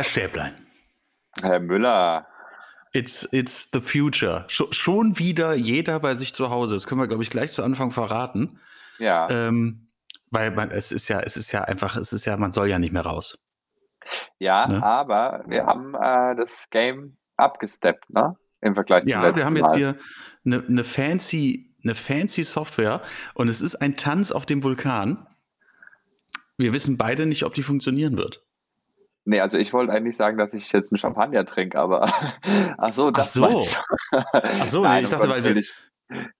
Herr Stäblein. Herr Müller. It's, it's the future. Sch schon wieder jeder bei sich zu Hause. Das können wir, glaube ich, gleich zu Anfang verraten. Ja. Ähm, weil man, es ist ja, es ist ja einfach, es ist ja, man soll ja nicht mehr raus. Ja, Ne? aber wir haben äh, das Game abgesteppt, ne? Im Vergleich zum Ja, letzten wir haben jetzt hier eine, eine fancy, eine fancy Software und es ist ein Tanz auf dem Vulkan. Wir wissen beide nicht, ob die funktionieren wird. Nee, also ich wollte eigentlich sagen, dass ich jetzt einen Champagner trinke, aber ach so, das so. meinst du. Ach so, Nein, ich um dachte, weil wir- ich,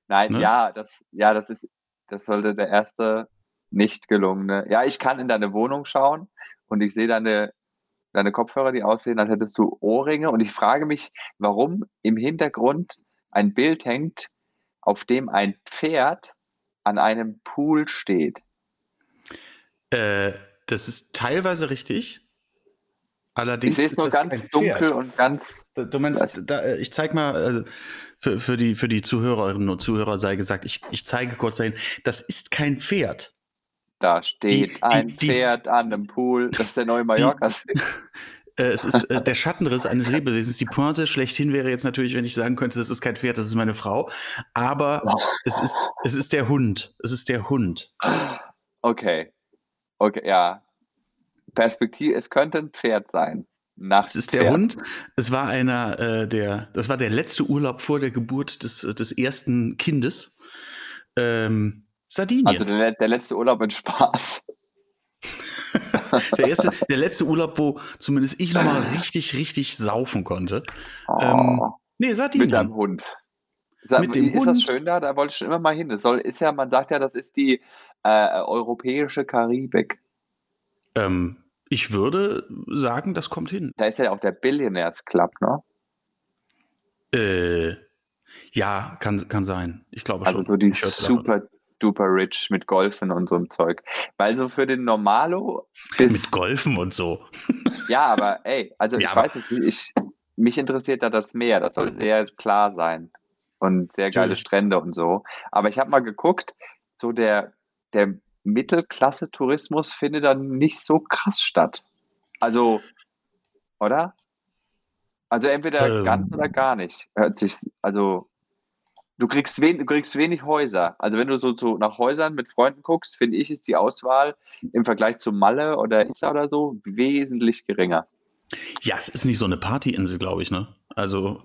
Nein, Ne? ja, das, ja, das ist, das sollte der erste nicht gelungene. Ja, ich kann in deine Wohnung schauen und ich sehe deine, deine Kopfhörer, die aussehen, als hättest du Ohrringe und ich frage mich, warum im Hintergrund ein Bild hängt, auf dem ein Pferd an einem Pool steht. Äh, das ist teilweise richtig. Allerdings Ich sehe es ist nur ganz dunkel und ganz. Du meinst, da, äh, ich zeig mal, äh, für, für, die, für die Zuhörerinnen und Zuhörer sei gesagt, ich, ich zeige kurz dahin, das ist kein Pferd. Da steht die- ein die- Pferd an einem Pool. Das ist der neue Mallorca. Äh, es ist äh, der Schattenriss eines Lebewesens. Die Pointe schlechthin wäre jetzt natürlich, wenn ich sagen könnte, das ist kein Pferd, das ist meine Frau. Aber es ist, es ist der Hund. Es ist der Hund. Okay. Okay, ja. Perspektive, es könnte ein Pferd sein. Es ist der Hund. Es war einer äh, der, das war der letzte Urlaub vor der Geburt des, des ersten Kindes. Ähm, Sardinien. Also der, der letzte Urlaub in Spaß. Der, erste, der letzte Urlaub, wo zumindest ich nochmal richtig, richtig saufen konnte. Oh, Ähm, Nee, mit einem Sardinien. Hund. Sag, mit dem ist das Hund. schön da? Da wollte ich schon immer mal hin. Es soll, ist ja, man sagt ja, das ist die äh, europäische Karibik. Ähm, ich würde sagen, das kommt hin. Da ist ja auch der Billionaires Club, ne? Äh, ja, kann, kann sein. Ich glaube Also schon. so die super duper rich mit Golfen und so einem Zeug. Weil so für den Normalo bis, Mit Golfen und so. Ja, aber ey, also Ja, ich weiß nicht, ich, mich interessiert da das Meer, das soll sehr klar sein und sehr geile Natürlich. Strände und so. Aber ich habe mal geguckt, so der, der Mittelklasse-Tourismus findet dann nicht so krass statt. Also, oder? Also entweder Ähm. ganz oder gar nicht. Hört sich, also du kriegst, wen, du kriegst wenig Häuser. Also wenn du so, so nach Häusern mit Freunden guckst, finde ich, ist die Auswahl im Vergleich zu Malle oder Isa oder so wesentlich geringer. Ja, es ist nicht so eine Partyinsel, glaube ich, ne? Also,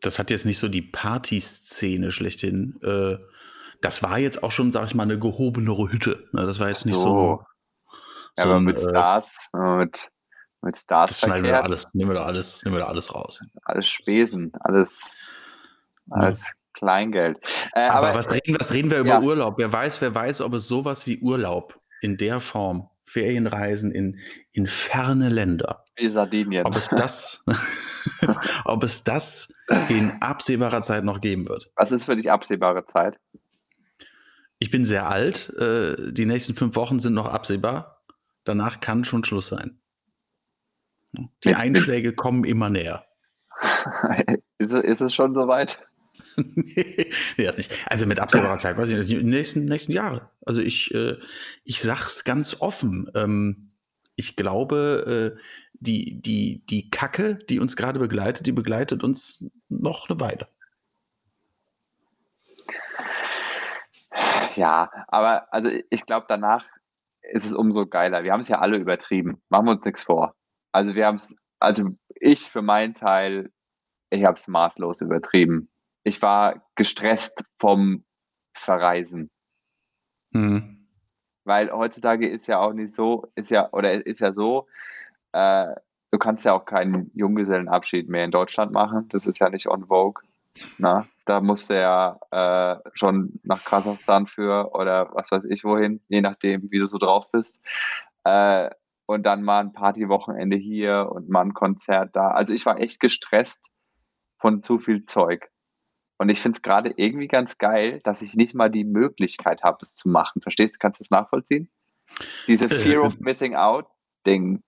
das hat jetzt nicht so die Partyszene schlechthin. Äh, das war jetzt auch schon, sag ich mal, eine gehobenere Hütte. Ne? Das war jetzt nicht so. So. Ja, so aber ein, mit äh, Stars, äh, mit, mit Stars Das schneiden wir da alles, nehmen wir da alles, nehmen wir da alles raus. alles Spesen, alles, alles Kleingeld. Äh, Aber, aber was, reden, was reden wir über Ja. Urlaub? Wer weiß, wer weiß, ob es sowas wie Urlaub in der Form, Ferienreisen in, in ferne Länder, wie Sardinien. ob es das, ob es das in absehbarer Zeit noch geben wird. Was ist für dich absehbare Zeit? Ich bin sehr alt, äh, die nächsten fünf Wochen sind noch absehbar. Danach kann schon Schluss sein. Die Mit- mit- Einschläge kommen immer näher. ist, es, ist es schon soweit? nee, das nicht. Also mit absehbarer Zeit, weiß ich nicht, die nächsten, nächsten Jahre. Also ich, äh, ich sag's ganz offen. Ähm, ich glaube, äh, die, die, die Kacke, die uns gerade begleitet, die begleitet uns noch eine Weile. Ja, aber also ich glaube, danach ist es umso geiler. Wir haben es ja alle übertrieben. Machen wir uns nichts vor. Also wir haben es, also ich für meinen Teil, ich habe es maßlos übertrieben. Ich war gestresst vom Verreisen. Hm. Weil heutzutage ist ja auch nicht so, ist ja, oder ist ja so, äh, du kannst ja auch keinen Junggesellenabschied mehr in Deutschland machen. Das ist ja nicht on vogue. Na, da musst du ja äh, schon nach Kasachstan für oder was weiß ich wohin, je nachdem, wie du so drauf bist. Äh, und dann mal ein Partywochenende hier und mal ein Konzert da. Also ich war echt gestresst von zu viel Zeug. Und ich finde es gerade irgendwie ganz geil, dass ich nicht mal die Möglichkeit habe, es zu machen. Verstehst du? Kannst du das nachvollziehen? Diese Fear of Missing Out Ding.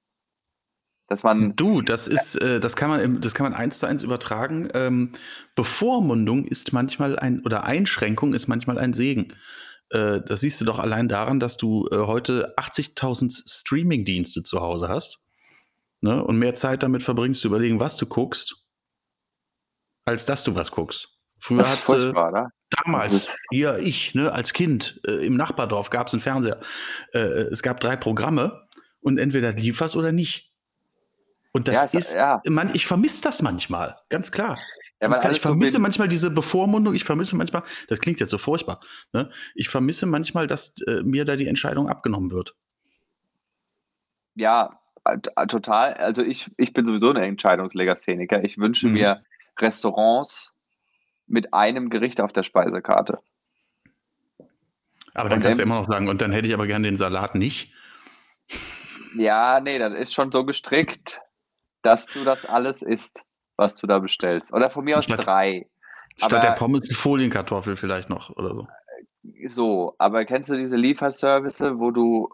Dass man, Du, das ist, äh, das kann man, das kann man eins zu eins übertragen. Ähm, Bevormundung ist manchmal ein oder Einschränkung ist manchmal ein Segen. Äh, das siehst du doch allein daran, dass du äh, heute 80.000 Streaming-Dienste zu Hause hast. ne, und mehr Zeit damit verbringst, zu überlegen, was du guckst, als dass du was guckst. Früher Das hast du oder? damals, hier ich, ne, als Kind äh, im Nachbardorf gab es einen Fernseher. Äh, es gab drei Programme und entweder lief was oder nicht. Und das Ja, ist, ja. man, ich vermisse das manchmal, ganz klar. Ja, Ganz klar, ich so vermisse bin- manchmal diese Bevormundung, ich vermisse manchmal, das klingt jetzt so furchtbar, ne? ich vermisse manchmal, dass äh, mir da die Entscheidung abgenommen wird. Ja, äh, äh, total. Also ich, ich bin sowieso ein Entscheidungslegastheniker. Ich wünsche Mhm. mir Restaurants mit einem Gericht auf der Speisekarte. Aber dann Und kannst du immer noch sagen, und dann hätte ich aber gerne den Salat nicht. Ja, nee, das ist schon so gestrickt, dass du das alles isst, was du da bestellst. Oder von mir aus Statt- drei. Statt Aber- der Pommes die Folienkartoffel vielleicht noch oder so. So, aber kennst du diese Lieferservice, wo du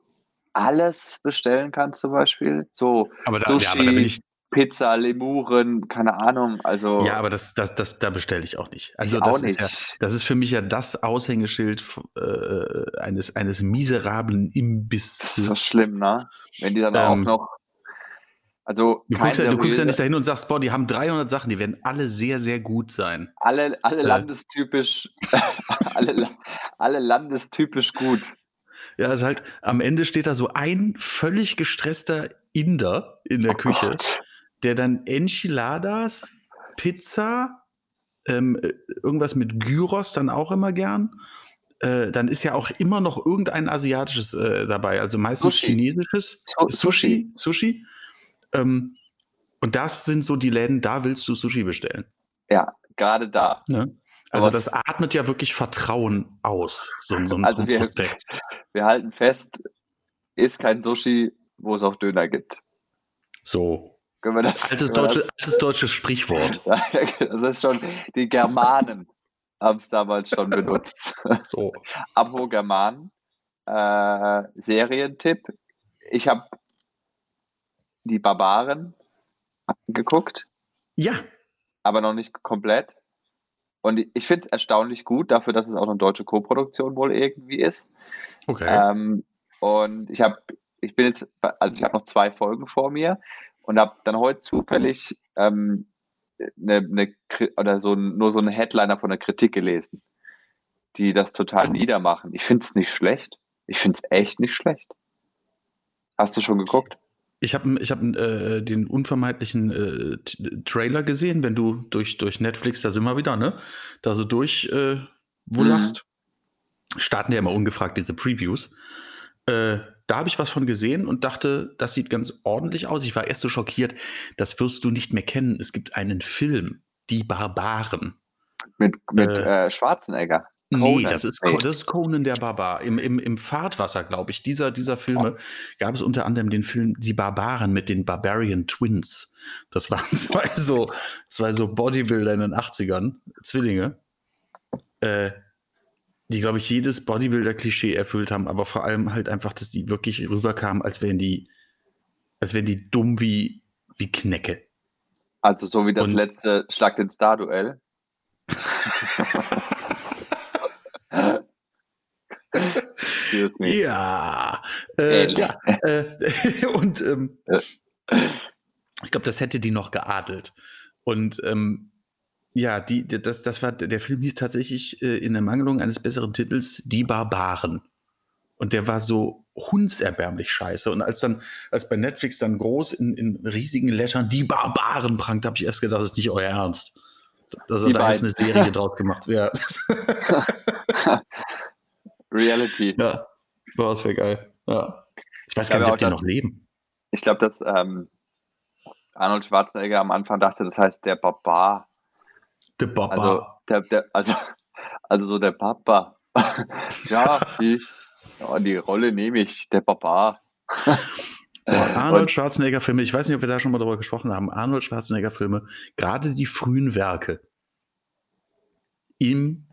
alles bestellen kannst zum Beispiel? So Aber da, Sushi, ja, aber da bin ich, Pizza, Lemuren, keine Ahnung. Also ja, aber das, das, das, da bestelle ich auch nicht. Also das auch ist nicht. ja, das ist für mich ja das Aushängeschild äh, eines, eines miserablen Imbisses. das ist so schlimm, ne? Wenn die dann auch Ähm, noch. Also Du guckst, ja, du guckst ja nicht dahin und sagst, boah, die haben 300 Sachen, die werden alle sehr, sehr gut sein. alle, alle Äh. landestypisch, alle, alle landestypisch gut. Ja, ist halt, am Ende steht da so ein völlig gestresster Inder in der Oh Küche, Gott. der dann Enchiladas, Pizza, ähm, äh, irgendwas mit Gyros dann auch immer gern. Äh, dann ist ja auch immer noch irgendein asiatisches äh, dabei, also meistens Sushi. chinesisches Su- Sushi. Sushi. Ähm, und das sind so die Läden, da willst du Sushi bestellen. Ja, gerade da. Ne? Also das atmet ja wirklich Vertrauen aus, so, ein- so ein Also wir- Prospekt. Wir halten fest, ist kein Sushi, wo es auch Döner gibt. So, Können wir das? altes, deutsche, altes deutsches Sprichwort. Das, das ist schon, die Germanen haben es damals schon benutzt. So. Apropos Germanen, äh, Serientipp. Ich habe die Barbaren geguckt, Ja, aber noch nicht komplett. Und ich finde es erstaunlich gut, dafür, dass es auch eine deutsche Koproduktion wohl irgendwie ist. okay. Ähm, und ich habe, ich bin jetzt, also ich habe noch zwei Folgen vor mir und habe dann heute zufällig ähm, eine, eine, oder so nur so einen Headliner von der Kritik gelesen, die das total niedermachen. Ich finde es nicht schlecht. Ich finde es echt nicht schlecht. Hast du schon geguckt? Ich habe ich hab, äh, den unvermeidlichen äh, Trailer gesehen, wenn du durch, durch Netflix, da sind wir wieder, ne? Da so durch äh, wullerst. Starten ja immer ungefragt diese Previews. Äh, da habe ich was von gesehen und dachte, das sieht ganz ordentlich aus. Ich war erst so schockiert, das wirst du nicht mehr kennen. Es gibt einen Film, Die Barbaren. Mit, mit Äh, Schwarzenegger. Nee, Conan. das ist, das ist Conan der Barbar. Im, im, im Fahrtwasser, glaube ich, dieser, dieser Filme gab es unter anderem den Film Die Barbaren mit den Barbarian Twins. Das waren zwei so, zwei so Bodybuilder in den 80ern, Zwillinge, äh, die, glaube ich, jedes Bodybuilder-Klischee erfüllt haben, aber vor allem halt einfach, dass die wirklich rüberkamen, als wären die, als wären die dumm wie, wie Knecke. Also so wie das Und- letzte Schlag den Star-Duell. Excuse me. Ja, äh, ja. Äh, und ähm, Ja. ich glaube, das hätte die noch geadelt. Und ähm, ja, die, das, das war, der Film hieß tatsächlich äh, in Ermangelung eines besseren Titels Die Barbaren. Und der war so hundserbärmlich scheiße. Und als dann, als bei Netflix dann groß in, in riesigen Lettern Die Barbaren prangt, habe ich erst gedacht, das ist nicht euer Ernst. Dass er da jetzt eine. Serie draus gemacht wird. Reality. ja, boah, das wäre geil. Ja. Ich weiß Ich gar nicht, ob die noch leben. Ich glaube, dass ähm, Arnold Schwarzenegger am Anfang dachte, das heißt der Barbar. The Baba. Also, der, der, also, also so der Papa. ja, die, ja, die Rolle nehme ich, der Barbar. Boah, Arnold Schwarzenegger-Filme, ich weiß nicht, ob wir da schon mal drüber gesprochen haben. Arnold Schwarzenegger-Filme, gerade die frühen Werke im,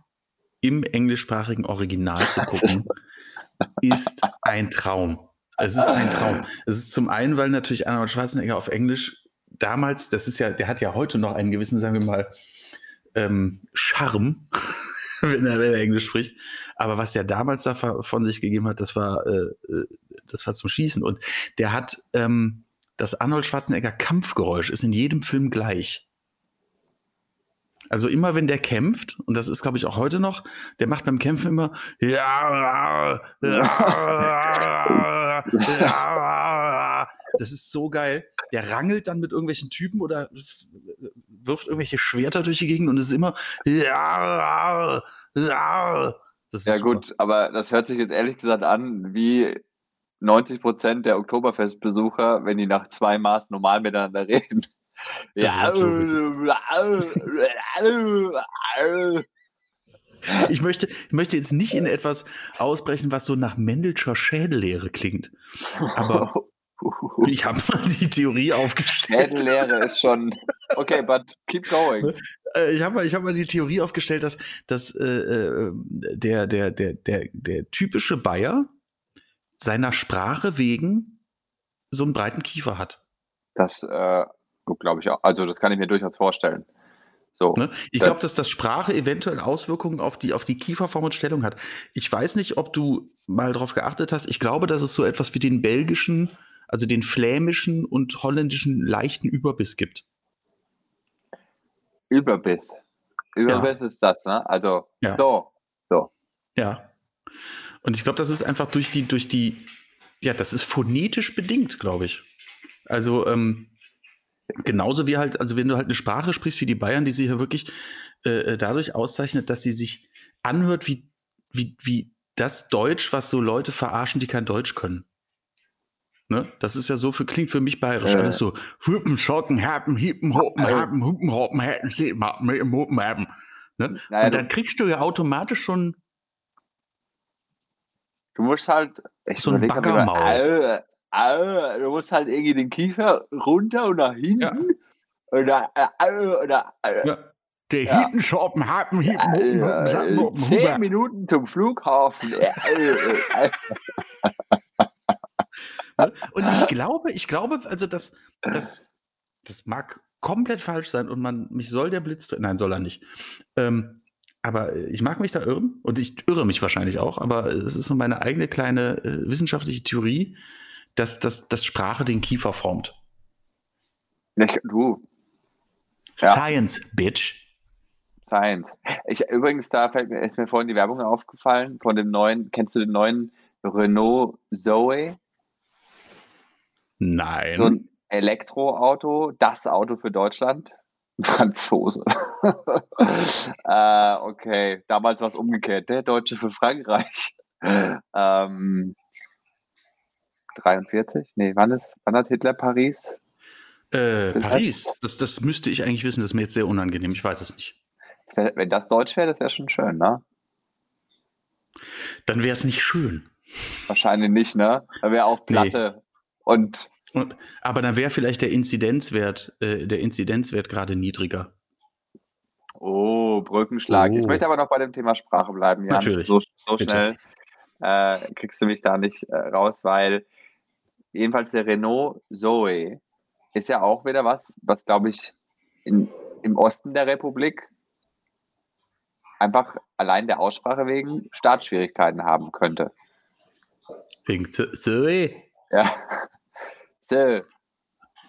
im englischsprachigen Original zu gucken, ist ein Traum. Es ist ein Traum. Es ist zum einen, weil natürlich Arnold Schwarzenegger auf Englisch damals, das ist ja, der hat ja heute noch einen gewissen, sagen wir mal, ähm, Charme, wenn er, wenn er Englisch spricht. Aber was der damals da von sich gegeben hat, das war, äh, äh, das war zum Schießen. Und der hat ähm, das Arnold Schwarzenegger Kampfgeräusch ist in jedem Film gleich. Also immer wenn der kämpft, und das ist glaube ich auch heute noch, der macht beim Kämpfen immer ja, ja, ja, das ist so geil. Der rangelt dann mit irgendwelchen Typen oder wirft irgendwelche Schwerter durch die Gegend und es ist immer ja, ja. ja gut, aber das hört sich jetzt ehrlich gesagt an wie 90 Prozent der Oktoberfestbesucher, wenn die nach zwei Maß normal miteinander reden. Ja. Ich möchte, ich möchte jetzt nicht in etwas ausbrechen, was so nach Mendelscher Schädellehre klingt. Aber ich habe mal die Theorie aufgestellt. Schädellehre ist schon. Okay, but keep going. Äh, ich habe mal, hab mal die Theorie aufgestellt, dass, dass äh, äh, der, der, der, der, der typische Bayer seiner Sprache wegen so einen breiten Kiefer hat. Das äh, glaube ich auch. Also das kann ich mir durchaus vorstellen. So, ne? Ich glaube, dass das Sprache eventuell Auswirkungen auf die, auf die Kieferform und Stellung hat. Ich weiß nicht, ob du mal darauf geachtet hast. Ich glaube, dass es so etwas wie den belgischen, also den flämischen und holländischen leichten Überbiss gibt. Überbiss. Überbiss ja. ist das, ne? Also ja. so, so. Ja. Und ich glaube, das ist einfach durch die, durch die, ja, das ist phonetisch bedingt, glaube ich. Also, ähm, genauso wie halt, also wenn du halt eine Sprache sprichst wie die Bayern, die sich ja wirklich äh, äh, dadurch auszeichnet, dass sie sich anhört wie, wie, wie das Deutsch, was so Leute verarschen, die kein Deutsch können. Ne? Das ist ja so für, klingt für mich bayerisch. Äh. Alles so, Hupen, Schocken, Happen, Hiepen, Hoppen, Happen, Hupen, Hoppen, Happen, Siepen, Happen, Hupen, Happen. Ne? Naja, Und dann kriegst du ja automatisch schon Du musst halt, ich so ein Baggermaul. Äh, äh, du musst halt irgendwie den Kiefer runter und nach hinten. Ja. Oder, äh, oder, äh, ja. Der ja. Hitenschoppen, Happen, Hippen, Huppen, Huppen, Sappen, Huppen, Zehn Minuten zum Flughafen. Äh, äh, ne? und ich glaube, ich glaube, also das, das, das mag komplett falsch sein und man, mich soll der Blitz, nein, soll er nicht. Ähm, aber äh, ich mag mich da irren und ich irre mich wahrscheinlich auch, aber es ist so meine eigene kleine äh, wissenschaftliche Theorie, dass, dass, dass Sprache den Kiefer formt. Ich, du. Ja. Science, Bitch. Science. Ich, übrigens, da mir, ist mir vorhin die Werbung aufgefallen von dem neuen, kennst du den neuen Renault Zoe? Nein. So ein Elektroauto, das Auto für Deutschland. Franzose. äh, okay, damals war es umgekehrt. Der Deutsche für Frankreich. ähm, 43? Nee, wann, ist, wann hat Hitler Paris? Äh, Paris, das, das müsste ich eigentlich wissen. Das ist mir jetzt sehr unangenehm. Ich weiß es nicht. Wenn das Deutsch wäre, das wäre schon schön, ne? Dann wäre es nicht schön. Wahrscheinlich nicht, ne? Dann wäre auch Platte nee. und und, aber dann wäre vielleicht der Inzidenzwert, äh, der Inzidenzwert gerade niedriger. Oh, Brückenschlag. Oh. Ich möchte aber noch bei dem Thema Sprache bleiben, Jan. Natürlich. So, so schnell äh, kriegst du mich da nicht äh, raus, weil jedenfalls der Renault Zoe ist ja auch wieder was, was glaube ich in, im Osten der Republik einfach allein der Aussprache wegen Startschwierigkeiten haben könnte. Wegen Zoe? Ja. So.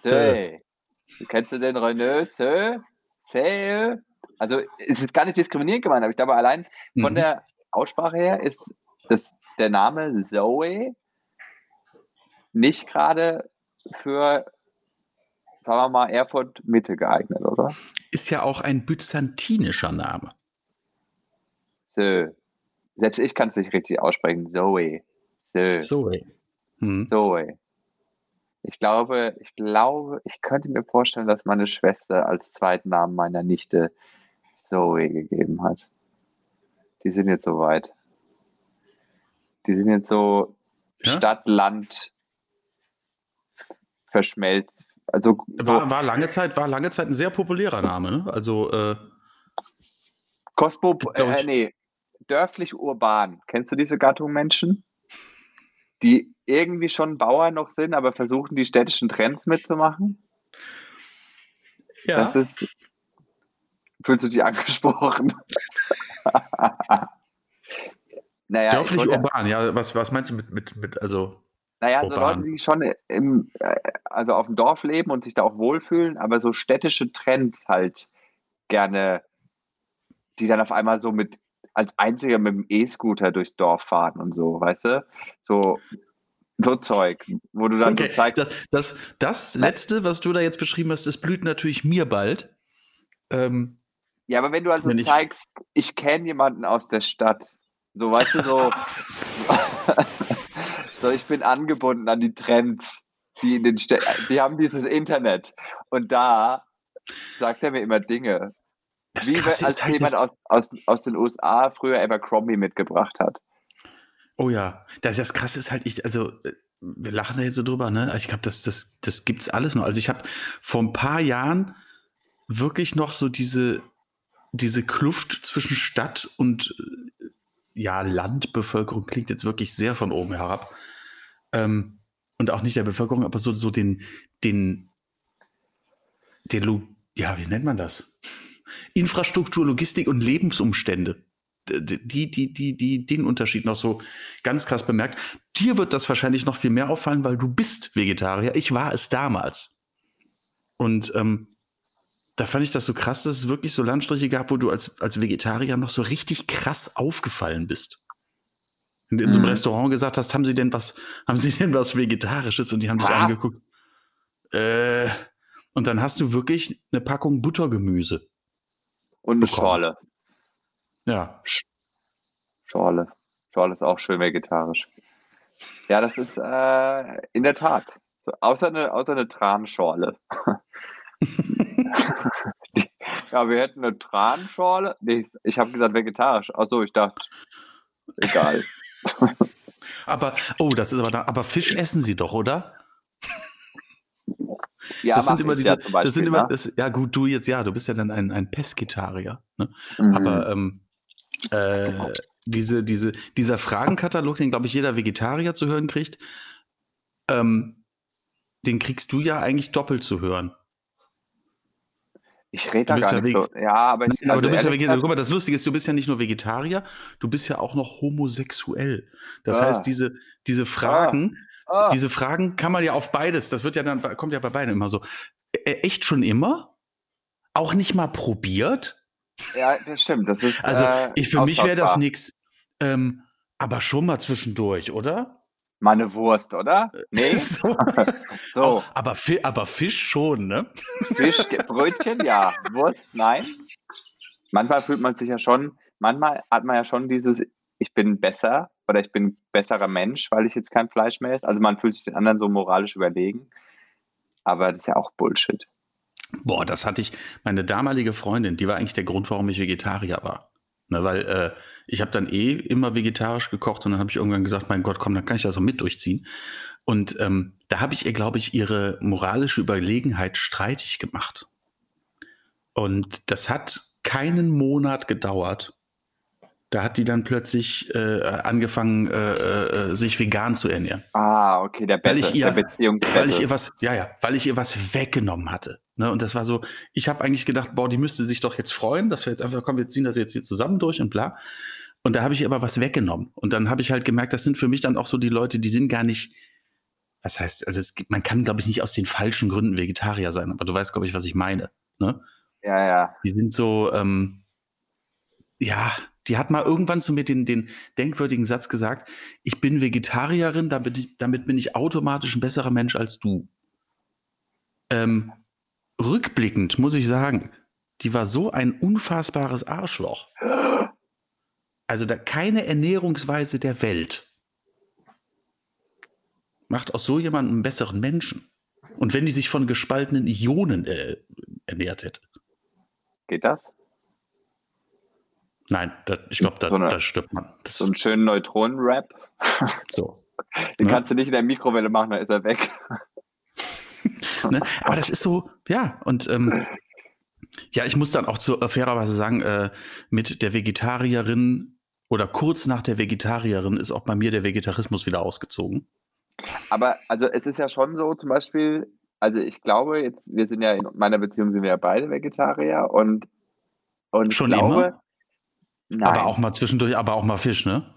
So. Kennst du den Renault? So. So. Also es ist gar nicht diskriminierend gemeint, aber ich glaube, allein von mhm. der Aussprache her ist das, der Name Zoe nicht gerade für, sagen wir mal, Erfurt Mitte geeignet, oder? Ist ja auch ein byzantinischer Name. So. Selbst ich kann es nicht richtig aussprechen. Zoe. So. Zoe. Hm. Zoe. Ich glaube, ich glaube, ich könnte mir vorstellen, dass meine Schwester als zweiten Namen meiner Nichte Zoe gegeben hat. Die sind jetzt so weit. Die sind jetzt so ja? Stadt, Land verschmelzt. Also war, war, lange Zeit, war lange Zeit ein sehr populärer Name, ne? Also äh, Cosmo, äh, nee, dörflich urban. Kennst du diese Gattung Menschen? Die irgendwie schon Bauern noch sind, aber versuchen, die städtischen Trends mitzumachen? Ja. Das ist, fühlst du dich angesprochen? naja, Dörflich urban, ja, was, was meinst du mit, mit, mit also. Naja, so Leute, die schon im, äh, also auf dem Dorf leben und sich da auch wohlfühlen, aber so städtische Trends halt gerne, die dann auf einmal so mit als Einziger mit dem E-Scooter durchs Dorf fahren und so, weißt du? So, so Zeug, wo du dann so Okay, zeigst, das, das, das letzte, was du da jetzt beschrieben hast, das blüht natürlich mir bald. Ähm, ja, aber wenn du also Wenn ich- zeigst, ich kenne jemanden aus der Stadt, so, weißt du, so, so, ich bin angebunden an die Trends, die in den Städten, die haben dieses Internet und da sagt er mir immer Dinge, das wie als ist halt, jemand aus, aus, aus den USA früher Abercrombie mitgebracht hat. oh ja, das, das Krasse ist halt, ich, also äh, wir lachen da jetzt so drüber, ne? Ich glaube, das, das, das gibt's alles noch. Also ich habe vor ein paar Jahren wirklich noch so diese, diese Kluft zwischen Stadt und äh, ja, Landbevölkerung klingt jetzt wirklich sehr von oben herab. Ähm, und auch nicht der Bevölkerung, aber so, so den, den, den, ja, wie nennt man das? Infrastruktur, Logistik und Lebensumstände. Die, die, die, die den Unterschied noch so ganz krass bemerkt. Dir wird das wahrscheinlich noch viel mehr auffallen, weil du bist Vegetarier. Ich war es damals. Und ähm, da fand ich das so krass, dass es wirklich so Landstriche gab, wo du als, als Vegetarier noch so richtig krass aufgefallen bist. In so einem Mhm. Restaurant gesagt hast, haben sie denn was, haben sie denn was Vegetarisches? Und die haben dich Ah. angeguckt. Äh, und dann hast du wirklich eine Packung Buttergemüse. Und eine Bekommen. Schorle. Ja. Schorle. Schorle ist auch schön vegetarisch. Ja, das ist äh, in der Tat. So, außer, eine, außer eine Transchorle. ja, wir hätten eine Transchorle. Nee, ich habe gesagt vegetarisch. Achso, ich dachte, egal. Aber, oh, das ist aber, da, aber Fisch essen sie doch, oder? Ja, das sind immer diese, ja Beispiel. das sind immer, ne? das, ja gut, du jetzt, ja, du bist ja dann ein, ein Pesketarier. Ne? Mhm. Aber ähm, äh, diese, diese, dieser Fragenkatalog, den, glaube ich, jeder Vegetarier zu hören kriegt, ähm, den kriegst du ja eigentlich doppelt zu hören. Ich rede da gar ja nicht so. Ja, aber ich. Nein, aber also du bist ja ehrlich Vegetarier. gesagt- Guck mal, das Lustige ist, du bist ja nicht nur Vegetarier, du bist ja auch noch homosexuell. Das Ah. heißt, diese, diese Fragen, Ah, diese Fragen kann man ja auf beides, das wird ja dann, kommt ja bei beiden immer so. Äh, echt schon immer? Auch nicht mal probiert? ja, das stimmt. Das ist. Also, äh, ich, für mich wäre das nichts. Ähm, aber schon mal zwischendurch, oder? Mal eine Wurst, oder? Nee? so. So, aber, aber Fisch schon, ne? Fisch, Brötchen, ja. Wurst, nein. Manchmal fühlt man sich ja schon, manchmal hat man ja schon dieses, ich bin besser oder ich bin besserer Mensch, weil ich jetzt kein Fleisch mehr esse. Also man fühlt sich den anderen so moralisch überlegen. Aber das ist ja auch Bullshit. Boah, das hatte ich. Meine damalige Freundin, die war eigentlich der Grund, warum ich Vegetarier war. Ne, weil äh, ich habe dann eh immer vegetarisch gekocht und dann habe ich irgendwann gesagt, mein Gott, komm, dann kann ich das auch mit durchziehen. Und ähm, da habe ich ihr, glaube ich, ihre moralische Überlegenheit streitig gemacht. Und das hat keinen Monat gedauert. Da hat die dann plötzlich äh, angefangen, äh, äh, sich vegan zu ernähren. Ah, okay, der Weil Bette, ich ihr- der Beziehungsbette. Weil ich ihr was, ja, ja, weil ich ihr was weggenommen hatte. Ne? Und das war so, ich habe eigentlich gedacht, boah, die müsste sich doch jetzt freuen, dass wir jetzt einfach, komm, wir ziehen das jetzt hier zusammen durch und bla. Und da habe ich aber was weggenommen. Und dann habe ich halt gemerkt, das sind für mich dann auch so die Leute, die sind gar nicht, was heißt, also es man kann, glaube ich, nicht aus den falschen Gründen Vegetarier sein, aber du weißt, glaube ich, was ich meine. Ne? ja, ja. Die sind so, ähm, ja, die hat mal irgendwann zu mir den, den denkwürdigen Satz gesagt, ich bin Vegetarierin, damit, ich, damit bin ich automatisch ein besserer Mensch als du. Ähm, rückblickend muss ich sagen, die war so ein unfassbares Arschloch. Also da keine Ernährungsweise der Welt macht aus so jemandem einen besseren Menschen. Und wenn die sich von gespaltenen Ionen äh, ernährt hätte. Geht das? Nein, das, ich glaube, da, So eine- stirbt man. Das, So einen schönen Neutronen-Rap. so. Den Ja. kannst du nicht in der Mikrowelle machen, dann ist er weg. Ne? Aber das ist so, ja, und ähm, ja, ich muss dann auch zu, äh, fairerweise sagen, äh, mit der Vegetarierin oder kurz nach der Vegetarierin ist auch bei mir der Vegetarismus wieder ausgezogen. Aber also es ist ja schon so, zum Beispiel, also ich glaube jetzt, wir sind ja in meiner Beziehung sind wir ja beide Vegetarier und, und Schon ich glaube, immer? nein, Aber auch mal zwischendurch, aber auch mal Fisch, ne?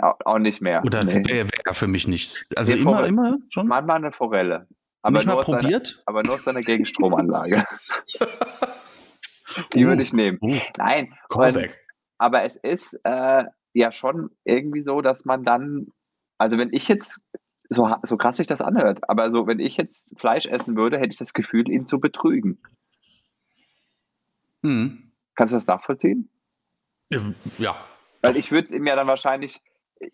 Au- Auch nicht mehr. Oder Nee. wäre wär für mich nichts? Also Nee, immer, Forelle. immer schon? Manchmal eine Forelle. Aber Nicht mal nur, seiner, probiert? aber nur aus seiner Gegenstromanlage. Die würde ich nehmen. Oh, Nein, und, aber es ist äh, ja schon irgendwie so, dass man dann, also wenn ich jetzt, so, so krass sich das anhört, aber so, wenn ich jetzt Fleisch essen würde, hätte ich das Gefühl, ihn zu betrügen. Hm. Kannst du das nachvollziehen? Ja. Weil ich würde es ihm ja dann wahrscheinlich,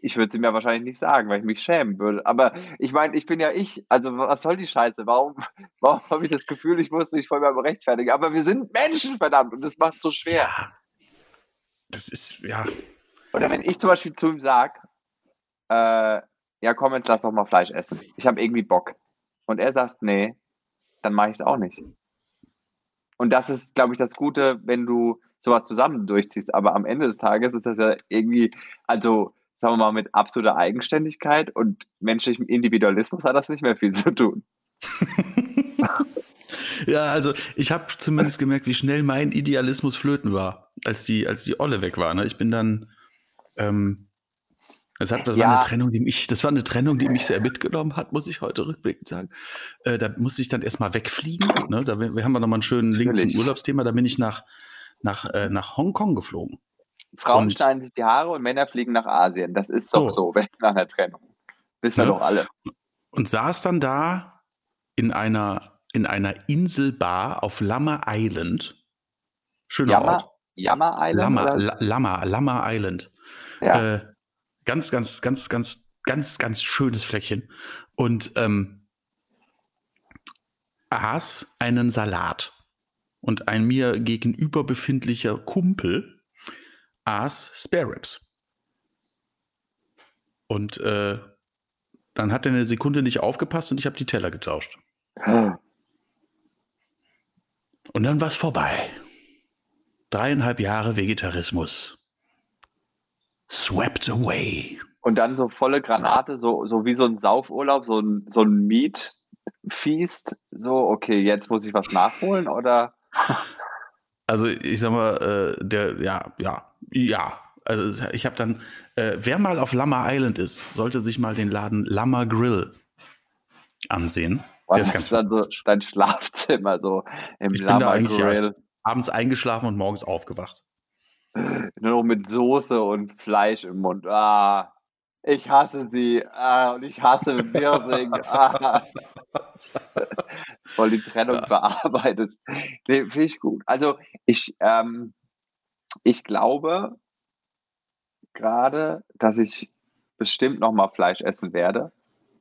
ich würde es ihm ja wahrscheinlich nicht sagen, weil ich mich schämen würde. Aber ich meine, ich bin ja ich. Also was soll die Scheiße? Warum, warum habe ich das Gefühl, ich muss mich voll mal rechtfertigen? Aber wir sind Menschen, verdammt, und das macht so schwer. Ja. Das ist, ja. Oder wenn ich zum Beispiel zu ihm sage, äh, ja komm, jetzt lass doch mal Fleisch essen. Ich habe irgendwie Bock. Und er sagt, nee, dann mache ich es auch nicht. Und das ist, glaube ich, das Gute, wenn du sowas zusammen durchziehst. Aber am Ende des Tages ist das ja irgendwie, also sagen wir mal, mit absoluter Eigenständigkeit und menschlichem Individualismus hat das nicht mehr viel zu tun. Ja, also ich habe zumindest gemerkt, wie schnell mein Idealismus flöten war, als die, als die Olle weg war. Ne? Ich bin dann, ähm, das, hat, das war Ja. eine Trennung, die mich, das war eine Trennung, die mich sehr mitgenommen hat, muss ich heute rückblickend sagen. Äh, da musste ich dann erstmal wegfliegen. Ne? Da wir haben wir nochmal einen schönen Link zum. Urlaubsthema. Da bin ich nach, nach, äh, nach Hongkong geflogen. Frauen Und- schneiden sich die Haare und Männer fliegen nach Asien. Das ist doch So. so, wenn nach einer Trennung. Wissen wir Ja. doch alle. und saß dann da in einer, in einer Inselbar auf Lama Island. Schöner Ort. Jammer, Island? Lama, oder? La- Lama, Lama Island. Ja. Äh, ganz, ganz, ganz, ganz, ganz, ganz schönes Fleckchen. Und ähm, aß einen Salat. Und ein mir gegenüber befindlicher Kumpel aß Spare Ribs. Und äh, dann hat er eine Sekunde nicht aufgepasst und ich habe die Teller getauscht. Und dann war es vorbei. Dreieinhalb Jahre Vegetarismus. Swept away. Und dann so volle Granate, so, so wie so ein Saufurlaub, so ein, so ein Meat-Feast. So, okay, jetzt muss ich was nachholen oder? Also ich sag mal, äh, der, ja, ja, ja. Also ich habe dann, äh, wer mal auf Lama Island ist, sollte sich mal den Laden Lama Grill ansehen. Was Der ist ganz dann so dein Schlafzimmer, so im Ich bin da Lama eigentlich, ja. Grill. Abends eingeschlafen und morgens aufgewacht. Nur noch mit Soße und Fleisch im Mund. Ah, ich hasse sie. Ah, und ich hasse Wirsing. Ah. Voll die Trennung Ja. bearbeitet. Nee, finde ich gut. Also ich, ähm, ich glaube gerade, dass ich bestimmt noch mal Fleisch essen werde.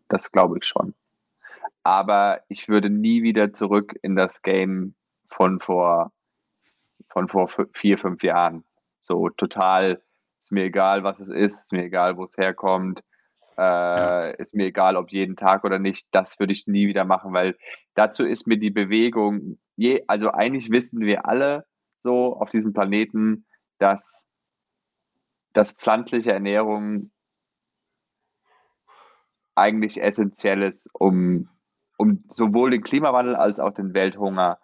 Das glaube ich schon. Aber ich würde nie wieder zurück in das Game von vor, von vor vier, fünf Jahren. So total, ist mir egal, was es ist, ist mir egal, wo es herkommt, äh, Ja. ist mir egal, ob jeden Tag oder nicht. Das würde ich nie wieder machen, weil dazu ist mir die Bewegung, je, also eigentlich wissen wir alle so auf diesem Planeten, dass, dass pflanzliche Ernährung eigentlich essentiell ist, um, um sowohl den Klimawandel als auch den Welthunger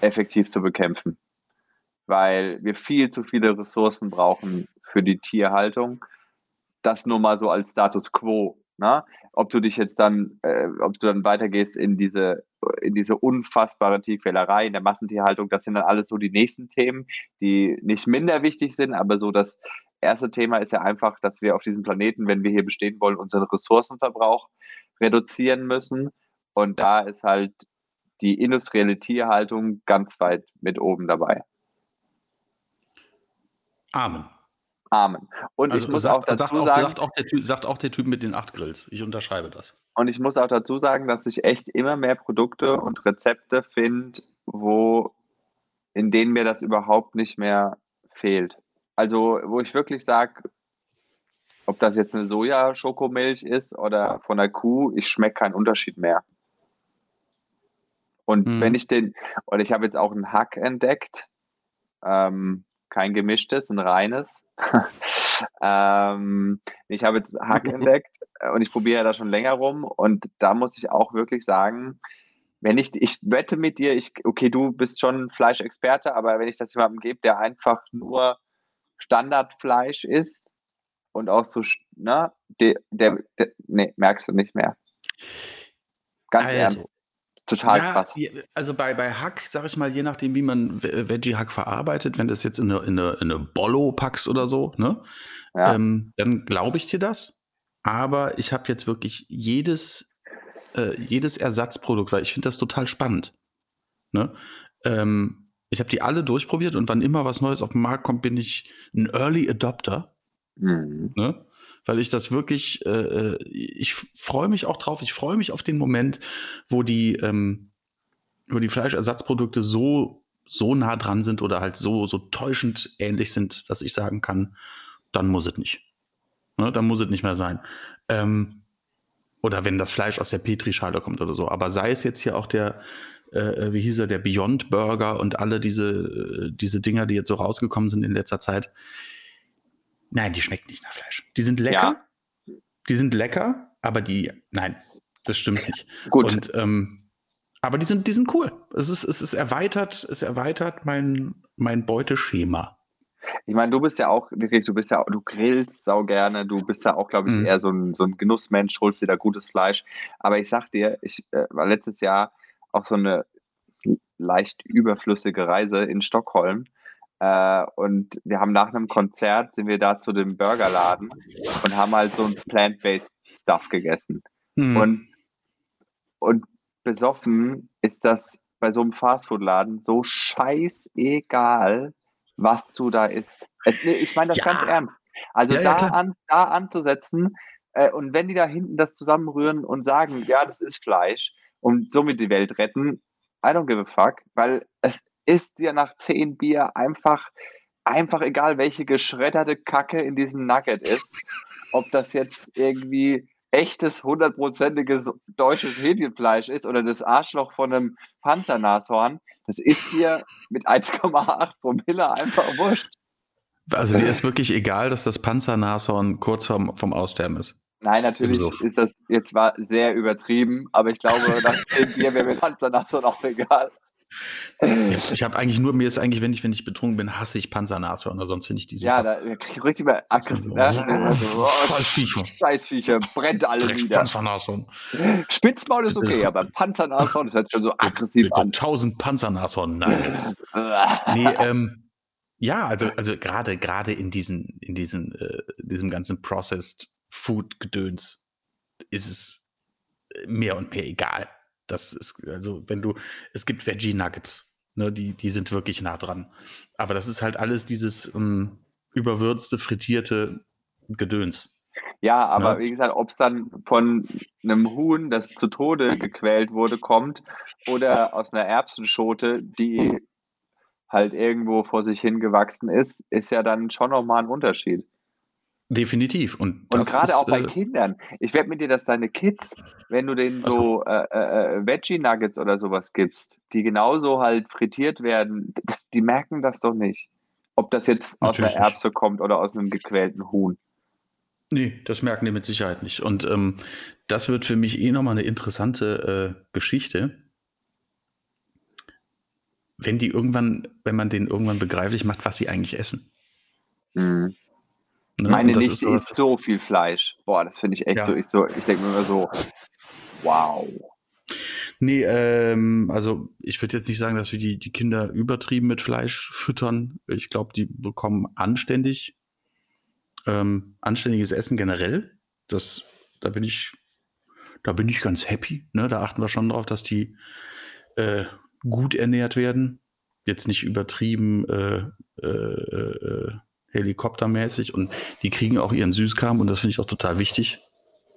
effektiv zu bekämpfen. Weil wir viel zu viele Ressourcen brauchen für die Tierhaltung. Das nur mal so als Status quo. Ne? Ob du dich jetzt dann, äh, ob du dann weitergehst in diese, in diese unfassbare Tierquälerei, in der Massentierhaltung, das sind dann alles so die nächsten Themen, die nicht minder wichtig sind, aber so das erste Thema ist ja einfach, dass wir auf diesem Planeten, wenn wir hier bestehen wollen, unseren Ressourcenverbrauch reduzieren müssen. Und da ist halt die industrielle Tierhaltung ganz weit mit oben dabei. Amen. Amen. Und ich Also muss sagt, auch dazu sagt, auch, sagen, sagt, auch der typ, sagt auch der Typ mit den acht Grills. Ich unterschreibe das. Und ich muss auch dazu sagen, dass ich echt immer mehr Produkte und Rezepte finde, wo in denen mir das überhaupt nicht mehr fehlt. Also, wo ich wirklich sage, ob das jetzt eine Soja-Schokomilch ist oder von der Kuh, ich schmecke keinen Unterschied mehr. Und Mhm. wenn ich den, und ich habe jetzt auch einen Hack entdeckt, ähm, kein gemischtes, ein reines. ähm, ich habe jetzt Hack entdeckt und ich probiere da schon länger rum und da muss ich auch wirklich sagen, wenn ich, ich wette mit dir, ich, okay, du bist schon Fleischexperte, aber wenn ich das jemandem gebe, der einfach nur Standardfleisch isst, und auch so, ne, der, der, der nee, merkst du nicht mehr. Ganz Also, ernst. Total Ja, krass. also bei, bei Hack, sag ich mal, je nachdem, wie man Ve- Veggie-Hack verarbeitet, wenn du das jetzt in eine, in eine, in eine Bollo packst oder so, ne, Ja. ähm, dann glaube ich dir das. Aber ich habe jetzt wirklich jedes, äh, jedes Ersatzprodukt, weil ich finde das total spannend. Ne? Ähm, ich habe die alle durchprobiert und wann immer was Neues auf den Markt kommt, bin ich ein Early Adopter. Mhm. ne? Weil ich das wirklich, äh, äh, ich freue mich auch drauf, ich freue mich auf den Moment, wo die, ähm, wo die Fleischersatzprodukte so, so nah dran sind oder halt so, so täuschend ähnlich sind, dass ich sagen kann, dann muss es nicht. Ne? Dann muss es nicht mehr sein. Ähm, oder wenn das Fleisch aus der Petrischale kommt oder so. Aber sei es jetzt hier auch der, äh, wie hieß er, der Beyond Burger und alle diese, äh, diese Dinger, die jetzt so rausgekommen sind in letzter Zeit. Nein, die schmecken nicht nach Fleisch. Die sind lecker. Die sind lecker, aber die, nein, das stimmt nicht. Gut. Und, ähm, aber die sind, die sind cool. Es ist, es ist erweitert, es erweitert mein, mein Beuteschema. Ich meine, du bist ja auch, wirklich, du bist ja, du grillst sau gerne, du bist ja auch, glaube ich, Mhm. eher so ein, so ein Genussmensch, holst dir da gutes Fleisch. Aber ich sag dir, ich äh, war letztes Jahr auch so eine leicht überflüssige Reise in Stockholm. Äh, und wir haben nach einem Konzert sind wir da zu dem Burgerladen und haben halt so ein plant-based Stuff gegessen. Hm. Und, und besoffen ist das bei so einem Fastfood-Laden so scheißegal, was du da isst. Ich meine das Ja. ganz ernst. Also Ja, ja, da, klar. an, da anzusetzen äh, und wenn die da hinten das zusammenrühren und sagen, ja, das ist Fleisch und somit die Welt retten, I don't give a fuck, weil es ist dir nach zehn Bier einfach, einfach egal, welche geschredderte Kacke in diesem Nugget ist, ob das jetzt irgendwie echtes, hundertprozentiges deutsches Hähnchenfleisch ist oder das Arschloch von einem Panzernashorn, das ist dir mit 1,8 Promille einfach wurscht. Also dir ist wirklich egal, dass das Panzernashorn kurz vom, vom Aussterben ist. Nein, natürlich ist das jetzt war sehr übertrieben, aber ich glaube, nach 10 Bier wäre mir Panzernashorn auch egal. Ich habe eigentlich nur, mir ist eigentlich, wenn ich, wenn ich betrunken bin, hasse ich Panzernashörner, sonst finde ich die Ja, super. da da krieg ich richtig mal aggressiv. so- Ne? Also, oh, Scheißviecher. Scheißviecher, brennt alle nieder. Panzernashorn. Spitzmaul ist okay, aber Panzernashorn, das hört schon so aggressiv an. Tausend Panzernashorn Nuggets. Nee, ähm, ja, also, also gerade, gerade in diesen, in diesen, äh, diesem ganzen Processed Food Gedöns ist es mehr und mehr egal. Das ist, also, wenn du, es gibt Veggie Nuggets, ne, die, die sind wirklich nah dran. Aber das ist halt alles dieses ähm, überwürzte, frittierte Gedöns. Ja, aber Ja. wie gesagt, ob es dann von einem Huhn, das zu Tode gequält wurde, kommt oder aus einer Erbsenschote, die halt irgendwo vor sich hingewachsen ist, ist ja dann schon nochmal ein Unterschied. Definitiv. Und, Und gerade auch bei äh, Kindern. Ich wette mit dir, dass deine Kids, wenn du denen Ach so. so äh, äh, äh, Veggie-Nuggets oder sowas gibst, die genauso halt frittiert werden, das, die merken das doch nicht. Ob das jetzt aus einer Natürlich nicht. Erbse kommt oder aus einem gequälten Huhn. Nee, das merken die mit Sicherheit nicht. Und ähm, das wird für mich eh nochmal eine interessante äh, Geschichte. Wenn die irgendwann, wenn man denen irgendwann begreiflich macht, was sie eigentlich essen. Mhm. Ne? Meine Nichte isst so viel Fleisch. Boah, das finde ich echt Ja. so. Ich, so, ich denke mir immer so, wow. Nee, ähm, also ich würde jetzt nicht sagen, dass wir die, die Kinder übertrieben mit Fleisch füttern. Ich glaube, die bekommen anständig, ähm, anständiges Essen generell. Das, da bin ich, da bin ich ganz happy. Ne? Da achten wir schon drauf, dass die äh, gut ernährt werden. Jetzt nicht übertrieben äh, äh, äh, helikoptermäßig und die kriegen auch ihren Süßkram und das finde ich auch total wichtig.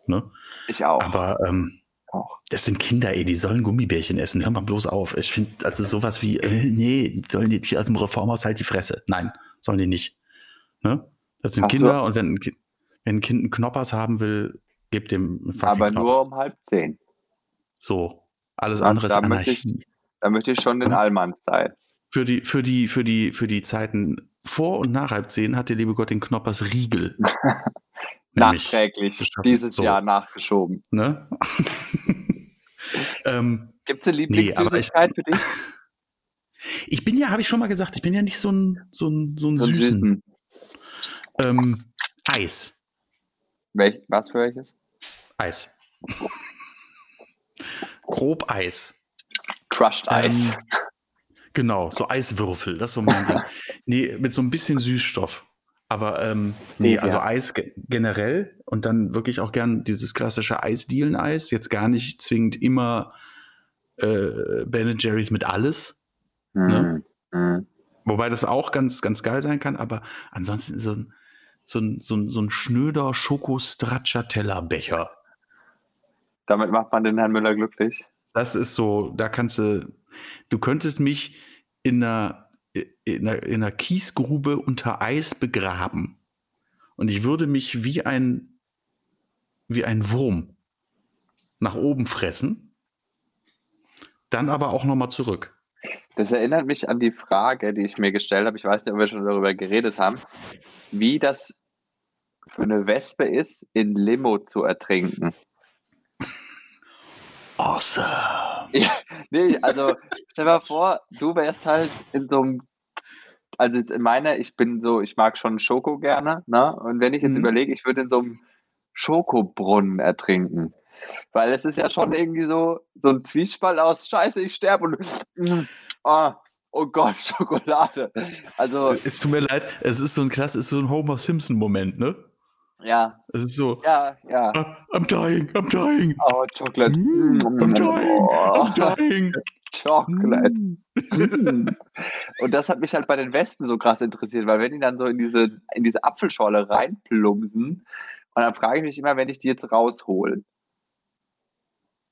Ne? Ich auch. Aber ähm, auch. das sind Kinder, ey, die sollen Gummibärchen essen. Hör mal bloß auf. Ich finde, also sowas wie, äh, nee, die sollen jetzt hier aus dem Reformhaus halt die Fresse. Nein, sollen die nicht. Ne? Das sind Ach so. Kinder und wenn wenn ein Kind einen Knoppers haben will, gebt dem Aber nur Knoppers. um halb zehn. So. Alles Ja, andere ist Anarchie. Da möchte ich schon den Ja. Allmann-Style. Für die, für die, für die, für die Zeiten vor und nach halb zehn hat der liebe Gott den Knoppers Riegel. Nachträglich dieses So. Jahr nachgeschoben. ne? ähm, Gibt es eine Nee, Lieblingssüßigkeit für dich? ich bin ja, habe ich schon mal gesagt, ich bin ja nicht so ein, so ein, so ein So süßen. süßen. Ähm, Eis. Welch, was für welches? Eis. Grob Eis. Crushed Eis. Ähm, genau, so Eiswürfel, das ist so mein Ding. Nee, mit so ein bisschen Süßstoff. Aber ähm, nee, Ja. also Eis ge generell und dann wirklich auch gern dieses klassische Eisdielen-Eis. Jetzt gar nicht zwingend immer äh, Ben Jerry's mit alles. ne? Hm, hm. Wobei das auch ganz, ganz geil sein kann, aber ansonsten so ein, so ein, so ein, so ein schnöder Schoko-Stracciatella-Becher. Damit macht man den Herrn Müller glücklich. Das ist so, da kannst du, du könntest mich in einer, in einer, in einer Kiesgrube unter Eis begraben. Und ich würde mich wie ein, wie ein Wurm nach oben fressen, dann aber auch nochmal zurück. Das erinnert mich an die Frage, die ich mir gestellt habe. Ich weiß nicht, ob wir schon darüber geredet haben, wie das für eine Wespe ist, in Limo zu ertrinken. Awesome. Ja, nee, also stell dir mal vor, du wärst halt in so einem, also in meiner, ich bin so, ich mag schon Schoko gerne, ne? Und wenn ich jetzt Mhm. überlege, ich würde in so einem Schokobrunnen ertrinken. Weil es ist ja schon irgendwie so, so ein Zwiespalt aus Scheiße, ich sterbe und ah, oh Gott, Schokolade. Also, Es tut mir leid, es ist so ein klasse, es ist so ein Homer Simpson-Moment, ne? Ja, Es ist so, ja, ja. "Ah, I'm dying, I'm dying. Oh, Chocolate. Mm, I'm dying, Oh, I'm dying. Chocolate. Mm. Mm. Und das hat mich halt bei den Wespen so krass interessiert, weil wenn die dann so in diese, in diese Apfelschorle reinplumpsen, und dann frage ich mich immer, wenn ich die jetzt rausholen,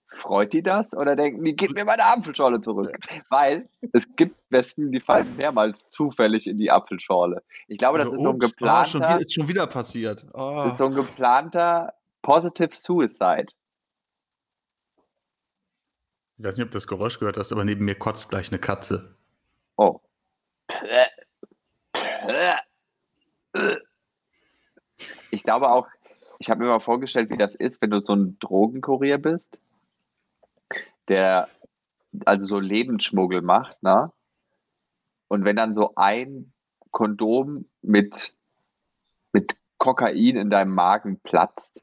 freut die das oder denken die, gib mir meine Apfelschorle zurück? Weil es gibt Wespen, die fallen mehrmals zufällig in die Apfelschorle. Ich glaube, das ist so ein schon, geplanter, wieder, ist schon wieder passiert. Das ist so ein geplanter Positive Suicide. Ich weiß nicht, ob du das Geräusch gehört hast, aber neben mir kotzt gleich eine Katze. Oh. Ich glaube auch, ich habe mir mal vorgestellt, wie das ist, wenn du so ein Drogenkurier bist, der also so Lebensschmuggel macht, ne? Und wenn dann so ein Kondom mit, mit Kokain in deinem Magen platzt.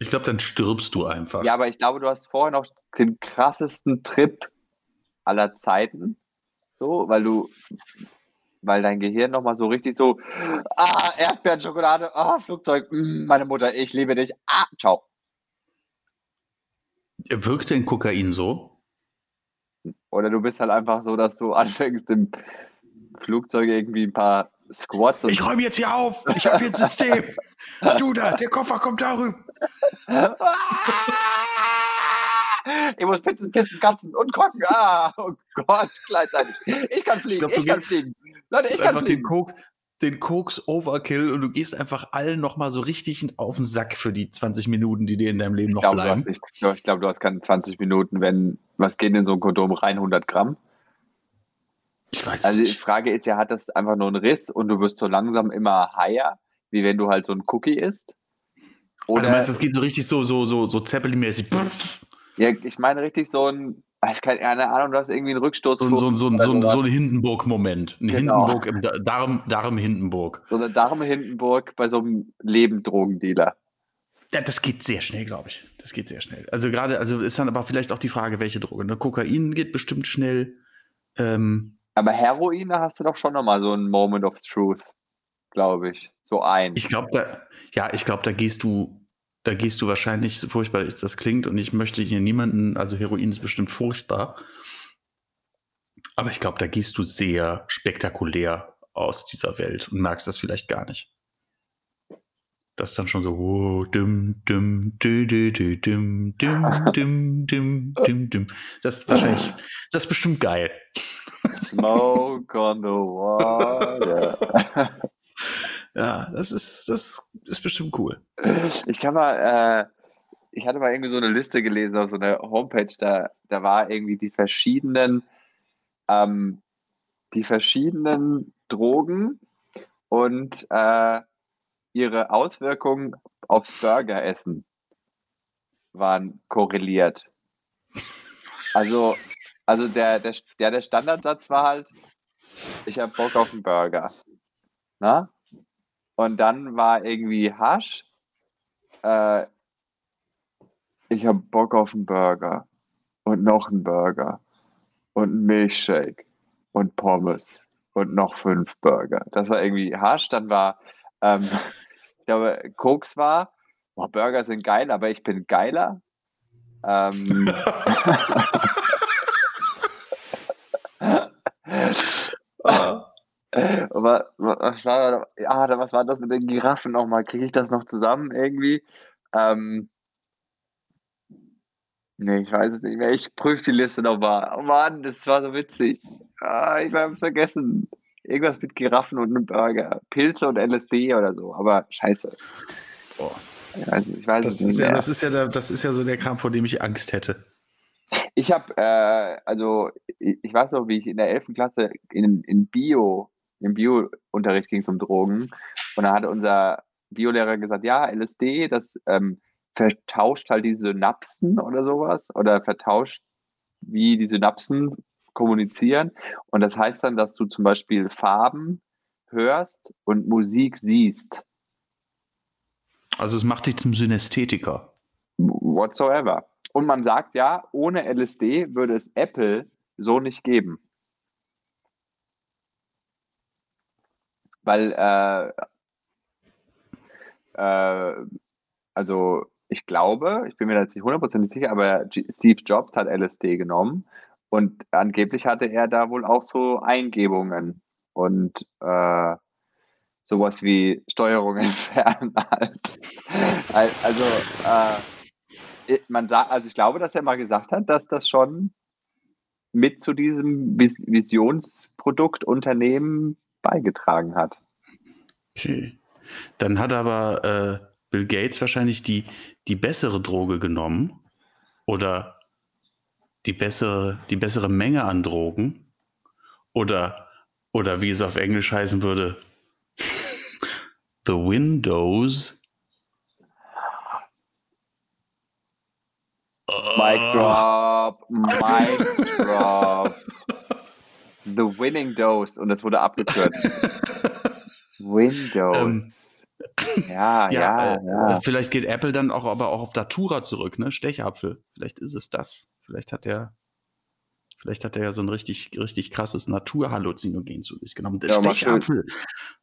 Ich glaube, dann stirbst du einfach. Ja, aber ich glaube, du hast vorher noch den krassesten Trip aller Zeiten. So, weil du, weil dein Gehirn nochmal so richtig so, ah, Erdbeerenschokolade, ah, Flugzeug, mm, meine Mutter, ich liebe dich, ah, ciao. Wirkt denn Kokain so? Oder du bist halt einfach so, dass du anfängst im Flugzeug irgendwie ein paar Squats und Ich räume jetzt hier auf. Ich habe hier ein System. Du da, der Koffer kommt darüber. Ich muss Pizzen, Kissen, Katzen und Kocken. Ah, oh Gott, gleichzeitig. Ich kann fliegen, glaub, ich, kann fliegen. Leute, ich kann einfach den, fliegen. Den Koks Overkill und du gehst einfach allen nochmal so richtig auf den Sack für die 20 Minuten, die dir in deinem Leben Ich noch bleiben. nicht, ich glaube, du hast keine 20 Minuten, wenn, was geht in so ein Kondom rein? 100 Gramm? Ich weiß Also es die nicht. Frage ist ja, hat das einfach nur einen Riss und du wirst so langsam immer higher, wie wenn du halt so ein Cookie isst? Oder du Oder, meinst, es geht so richtig so, so, so, so Zeppelin-mäßig. ja, ich meine richtig so ein, ich keine, keine Ahnung, du hast irgendwie einen Rücksturz. So, ein- so, ein- so, so, so ein Hindenburg-Moment. Ein Genau. Hindenburg im Da- Darm, Darm Hindenburg. so eine Dame Hindenburg bei so einem Lebendrogendealer. Ja, das geht sehr schnell, glaube ich. Das geht sehr schnell. Also gerade, also ist dann aber vielleicht auch die Frage, welche Droge. Ne? Kokain geht bestimmt schnell. Ähm, Aber Heroin, da hast du doch schon nochmal so einen Moment of Truth, glaube ich. So ein. ich glaube, da, ja, ich glaube, da gehst du, da gehst du wahrscheinlich, so furchtbar das klingt, und ich möchte hier niemanden, also Heroin ist bestimmt furchtbar. Aber ich glaube, da gehst du sehr spektakulär aus dieser Welt und merkst das vielleicht gar nicht. Das ist dann schon so, oh, dim, dim, dim, dim, dim, dim, dim, dim. Das ist wahrscheinlich, das ist bestimmt geil. Smoke on the water. Ja, das ist, das ist bestimmt cool. Ich kann mal, äh, ich hatte mal irgendwie so eine Liste gelesen auf so einer Homepage, da, da war irgendwie die verschiedenen, ähm, die verschiedenen Drogen und äh, ihre Auswirkungen aufs Burgeressen waren korreliert. Also, also der, der, der, Standardsatz war halt, ich habe Bock auf einen Burger. Na? Und dann war irgendwie Hasch äh, ich habe Bock auf einen Burger und noch einen Burger und einen Milchshake und Pommes und noch fünf Burger. Das war irgendwie harsch. Dann war, ähm, ich glaube, Koks war, boah, Burger sind geil, aber ich bin geiler. Ähm, Ah. Aber was war, ja, was war das mit den Giraffen nochmal? Kriege ich das noch zusammen irgendwie? Ähm, nee, ich weiß es nicht mehr. Ich prüfe die Liste nochmal. Oh Mann, das war so witzig. Ah, ich habe es vergessen. Irgendwas mit Giraffen und einem Burger. Pilze und LSD oder so. Aber scheiße. Boah. Ich weiß, ich weiß Das es nicht ist, ja, mehr. das, ist ja der, das ist ja so der Kram, vor dem ich Angst hätte. Ich habe, äh, also ich, ich weiß noch, wie ich in der 11. Klasse in, in Bio, im Bio-Unterricht ging es um Drogen und da hat unser Biolehrer gesagt, ja, LSD, das ähm, vertauscht halt die Synapsen oder sowas oder vertauscht, wie die Synapsen kommunizieren und das heißt dann, dass du zum Beispiel Farben hörst und Musik siehst, Also es macht dich zum Synästhetiker. whatsoever. Und man sagt ja, ohne LSD würde es Apple so nicht geben. Weil, äh, äh, also ich glaube, ich bin mir da jetzt nicht hundertprozentig sicher, aber G Steve Jobs hat LSD genommen und angeblich hatte er da wohl auch so Eingebungen und äh, sowas wie Steuerung entfernen halt. Al- Also, äh, man sagt, also ich glaube, dass er mal gesagt hat, dass das schon mit zu diesem Vis Visionsprodukt Unternehmen beigetragen hat. Okay. Dann hat aber äh, Bill Gates wahrscheinlich die, die bessere Droge genommen oder die bessere, die bessere Menge an Drogen oder, oder wie es auf Englisch heißen würde, The Windows. Mic drop, mic drop. The winning dose und das wurde abgekürzt. Windows. Ähm, ja, ja, äh, ja. Vielleicht geht Apple dann auch aber auch auf Datura zurück, ne? Stechapfel. Vielleicht ist es das. Vielleicht hat er, vielleicht hat er ja so ein richtig, richtig krasses Naturhalluzinogen zu sich genommen. Der Ja. Stechapfel,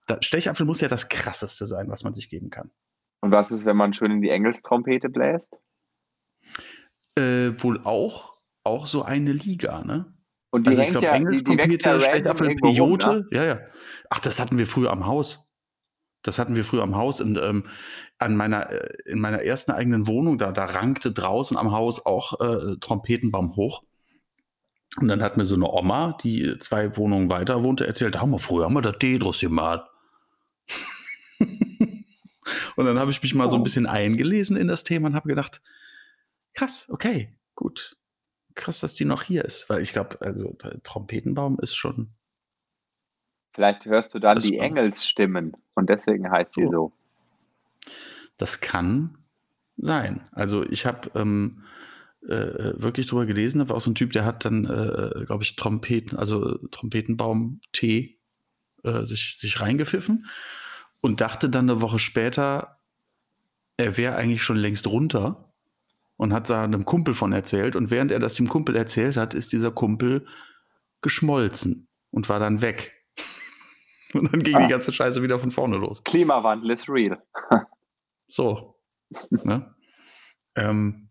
da, Stechapfel muss ja das krasseste sein, was man sich geben kann. Und was ist, wenn man schön in die Engelstrompete bläst? Äh, wohl auch, auch so eine Liga, ne? Und die Also ich glaube, ja, die, die Engelstrompete, random Stechapfel, irgendwo rum, ne? Peyote, ja, ja. Ach, das hatten wir früher am Haus. Das hatten wir früher am Haus und ähm, an meiner, äh, in meiner ersten eigenen Wohnung, da, da rankte draußen am Haus auch äh, Trompetenbaum hoch. Und dann hat mir so eine Oma, die zwei Wohnungen weiter wohnte, erzählt, haben wir früher haben wir das Dedrus gemacht. und dann habe ich mich mal so ein Oh. bisschen eingelesen in das Thema und habe gedacht, krass, okay, gut. Krass, dass die noch hier ist. Weil ich glaube, also Trompetenbaum ist schon. Vielleicht hörst du dann die spannend. Engelssstimmen und deswegen heißt sie So. so. Das kann sein. Also ich habe ähm, äh, wirklich drüber gelesen, da war auch so ein Typ, der hat dann, äh, glaube ich, Trompeten, also Trompetenbaum-Tee äh, sich, sich reingepfiffen und dachte dann eine Woche später, er wäre eigentlich schon längst runter und hat da einem Kumpel von erzählt. Und während er das dem Kumpel erzählt hat, ist dieser Kumpel geschmolzen und war dann weg. Und dann ging Ah. die ganze Scheiße wieder von vorne los. Klimawandel ist real. So. ne? ähm,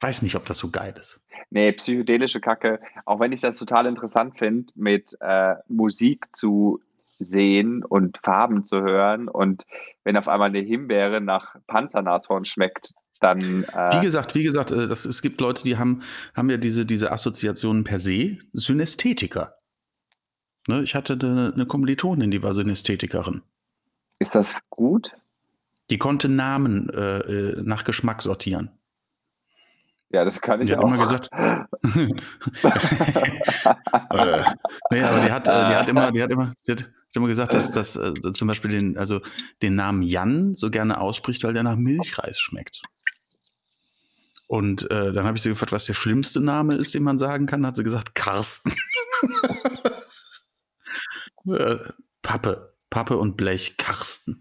weiß nicht, ob das so geil ist. Nee, psychedelische Kacke, auch wenn ich das total interessant finde, mit äh, Musik zu sehen und Farben zu hören und wenn auf einmal eine Himbeere nach Panzernashorn schmeckt, dann Wie äh, gesagt, wie gesagt, äh, das, es gibt Leute, die haben, haben ja diese, diese Assoziationen per se, Synästhetiker. Ne, ich hatte eine, eine Kommilitonin, die war Synästhetikerin. ist das gut? Die konnte Namen äh, äh, nach Geschmack sortieren. Ja, das kann ich Die hat auch. immer gesagt, äh, nee, aber die hat, äh, die hat immer, die hat immer, die hat, immer gesagt, dass das äh, zum Beispiel den, also den Namen Jan so gerne ausspricht, weil der nach Milchreis schmeckt. Und äh, dann habe ich sie gefragt, was der schlimmste Name ist, den man sagen kann. Hat sie gesagt, Carsten. äh, Pappe, Pappe und Blech, Karsten.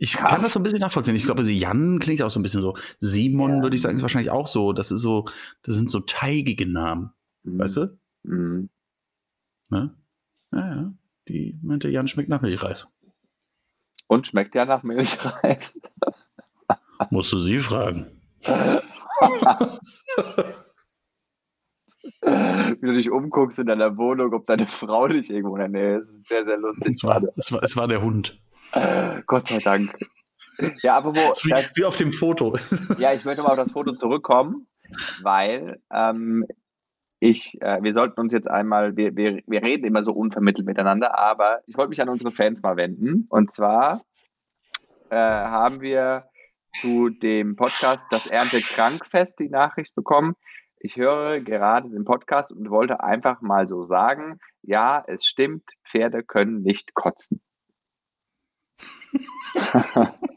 Ich Krass. kann das so ein bisschen nachvollziehen. Ich glaube, Jan klingt auch so ein bisschen so. Simon ja. würde ich sagen, ist wahrscheinlich auch so. Das ist so, das sind so teigige Namen. Mhm. Weißt du? Mhm. Ne? Naja, die meinte, Jan schmeckt nach Milchreis. Und schmeckt ja nach Milchreis. Musst du sie fragen. Wie du dich umguckst in deiner Wohnung, ob deine Frau nicht irgendwo in der Nähe ist. Sehr, sehr lustig. Es war, es war, es war der Hund. Gott sei Dank. Ja, aber wo. Wie, das, wie, auf dem Foto. Ja, ich möchte mal auf das Foto zurückkommen, weil ähm, ich, äh, wir sollten uns jetzt einmal, wir, wir, wir reden immer so unvermittelt miteinander, aber ich wollte mich an unsere Fans mal wenden. Und zwar äh, haben wir zu dem Podcast Das Ernte Krankfest die Nachricht bekommen. Ich höre gerade den Podcast und wollte einfach mal so sagen, ja, es stimmt, Pferde können nicht kotzen.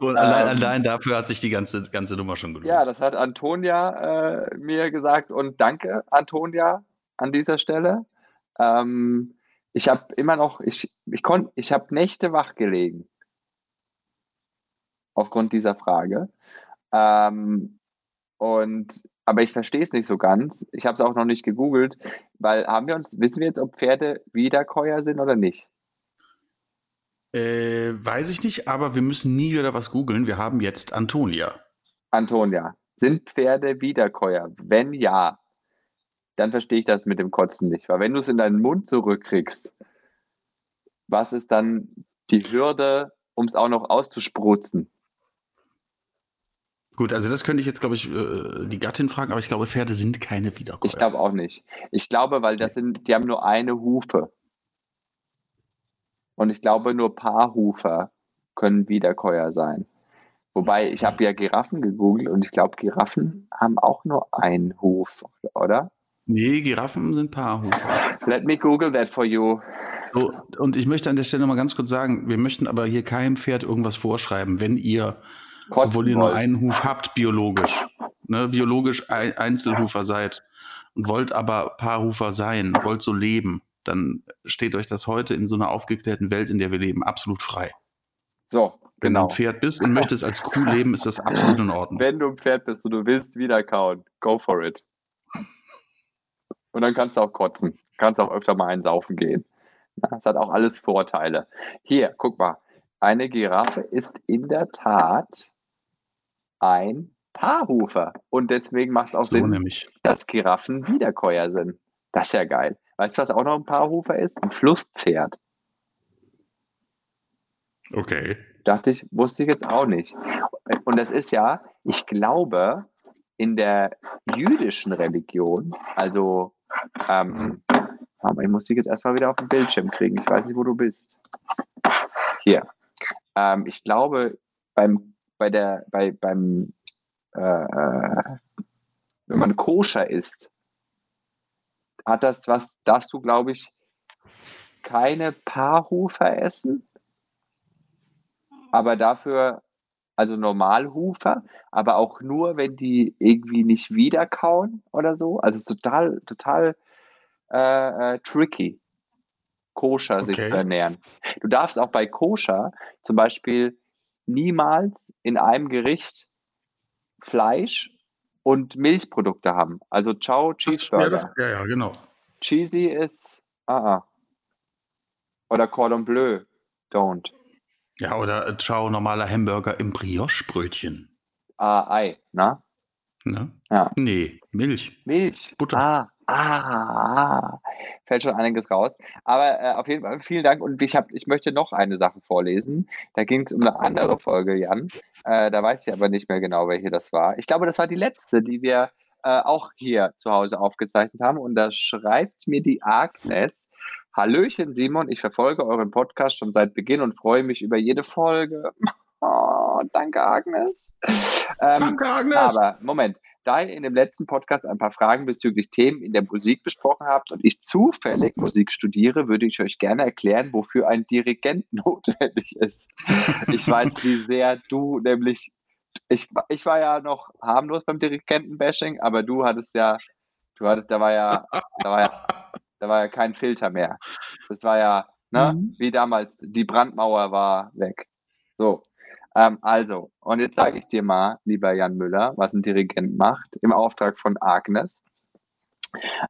Und allein, ähm, allein, dafür hat sich die ganze, ganze Nummer schon gelohnt. Ja, das hat Antonia äh, mir gesagt und danke, Antonia, an dieser Stelle. Ähm, ich habe immer noch, ich, ich, ich habe Nächte wach gelegen. Aufgrund dieser Frage. Ähm, und, aber ich verstehe es nicht so ganz. Ich habe es auch noch nicht gegoogelt, weil haben wir uns, wissen wir jetzt, ob Pferde Wiederkäuer sind oder nicht? Äh, weiß ich nicht, aber wir müssen nie wieder was googeln. Wir haben jetzt Antonia. Antonia, sind Pferde Wiederkäuer? Wenn ja, dann verstehe ich das mit dem Kotzen nicht. Weil wenn du es in deinen Mund zurückkriegst, was ist dann die Hürde, um es auch noch auszuspritzen? Gut, also das könnte ich jetzt, glaube ich, äh, die Gattin fragen, aber ich glaube, Pferde sind keine Wiederkäuer. Ich glaube auch nicht. Ich glaube, weil das sind, die haben nur eine Hufe. Und ich glaube, nur Paarhufer können Wiederkäuer sein. Wobei, ich habe ja Giraffen gegoogelt und ich glaube, Giraffen haben auch nur einen Huf, oder? Nee, Giraffen sind Paarhufer. Let me Google that for you. So, und ich möchte an der Stelle mal ganz kurz sagen, wir möchten aber hier keinem Pferd irgendwas vorschreiben, wenn ihr, Kotzen obwohl ihr nur einen Huf habt, biologisch, ne, biologisch Einzelhufer seid und wollt aber Paarhufer sein, wollt so leben, dann steht euch das heute in so einer aufgeklärten Welt, in der wir leben, absolut frei. So, Wenn genau. du ein Pferd bist und möchtest als Kuh leben, ist das absolut in Ordnung. Wenn du ein Pferd bist und du willst wieder kauen, go for it. Und dann kannst du auch kotzen. Kannst auch öfter mal einsaufen gehen. Das hat auch alles Vorteile. Hier, guck mal. Eine Giraffe ist in der Tat ein Paarhufer. Und deswegen macht es auch so Sinn, nämlich. dass Giraffen Wiederkäuer sind. Das ist ja geil. Weißt du, was auch noch ein Paarhufer ist? Ein Flusspferd. Okay. Dachte ich, wusste ich jetzt auch nicht. Und das ist ja, ich glaube, in der jüdischen Religion, also, ähm, aber ich muss dich jetzt erstmal wieder auf den Bildschirm kriegen. Ich weiß nicht, wo du bist. Hier. Ähm, ich glaube, beim, bei der, bei, beim, äh, äh wenn man koscher ist, hat das was, darfst du, glaube ich, keine Paarhufer essen, aber dafür, also Normalhufer, aber auch nur, wenn die irgendwie nicht wiederkauen oder so. Also es ist total, total äh, äh, tricky, koscher okay. sich zu ernähren. Du darfst auch bei koscher zum Beispiel niemals in einem Gericht Fleisch und Milchprodukte haben. Also Ciao Cheeseburger. Das, ja, ja, genau. Cheesy ist ah, ah. Oder Cordon Bleu, don't. Ja, oder Ciao normaler Hamburger im Brioche-Brötchen. Ah, Ei, na? Ne? Ja. Nee, Milch. Milch. Butter. Ah, ah, fällt schon einiges raus. Aber äh, auf jeden Fall vielen Dank und ich, hab, ich möchte noch eine Sache vorlesen. Da ging es um eine andere Folge, Jan. Äh, da weiß ich aber nicht mehr genau, welche das war. Ich glaube, das war die letzte, die wir äh, auch hier zu Hause aufgezeichnet haben. Und da schreibt mir die Agnes. Hallöchen Simon, ich verfolge euren Podcast schon seit Beginn und freue mich über jede Folge. Oh, danke Agnes. Ähm, danke Agnes. Aber Moment, da ihr in dem letzten Podcast ein paar Fragen bezüglich Themen in der Musik besprochen habt und ich zufällig Musik studiere, würde ich euch gerne erklären, wofür ein Dirigent notwendig ist. Ich weiß, wie sehr du nämlich, ich, ich war ja noch harmlos beim Dirigentenbashing, aber du hattest ja, du hattest, da war ja, da war ja, da war ja kein Filter mehr. Das war ja, Ne? Mhm. Wie damals, die Brandmauer war weg. So. Ähm, also, und jetzt sage ich dir mal, lieber Jan Müller, was ein Dirigent macht, im Auftrag von Agnes.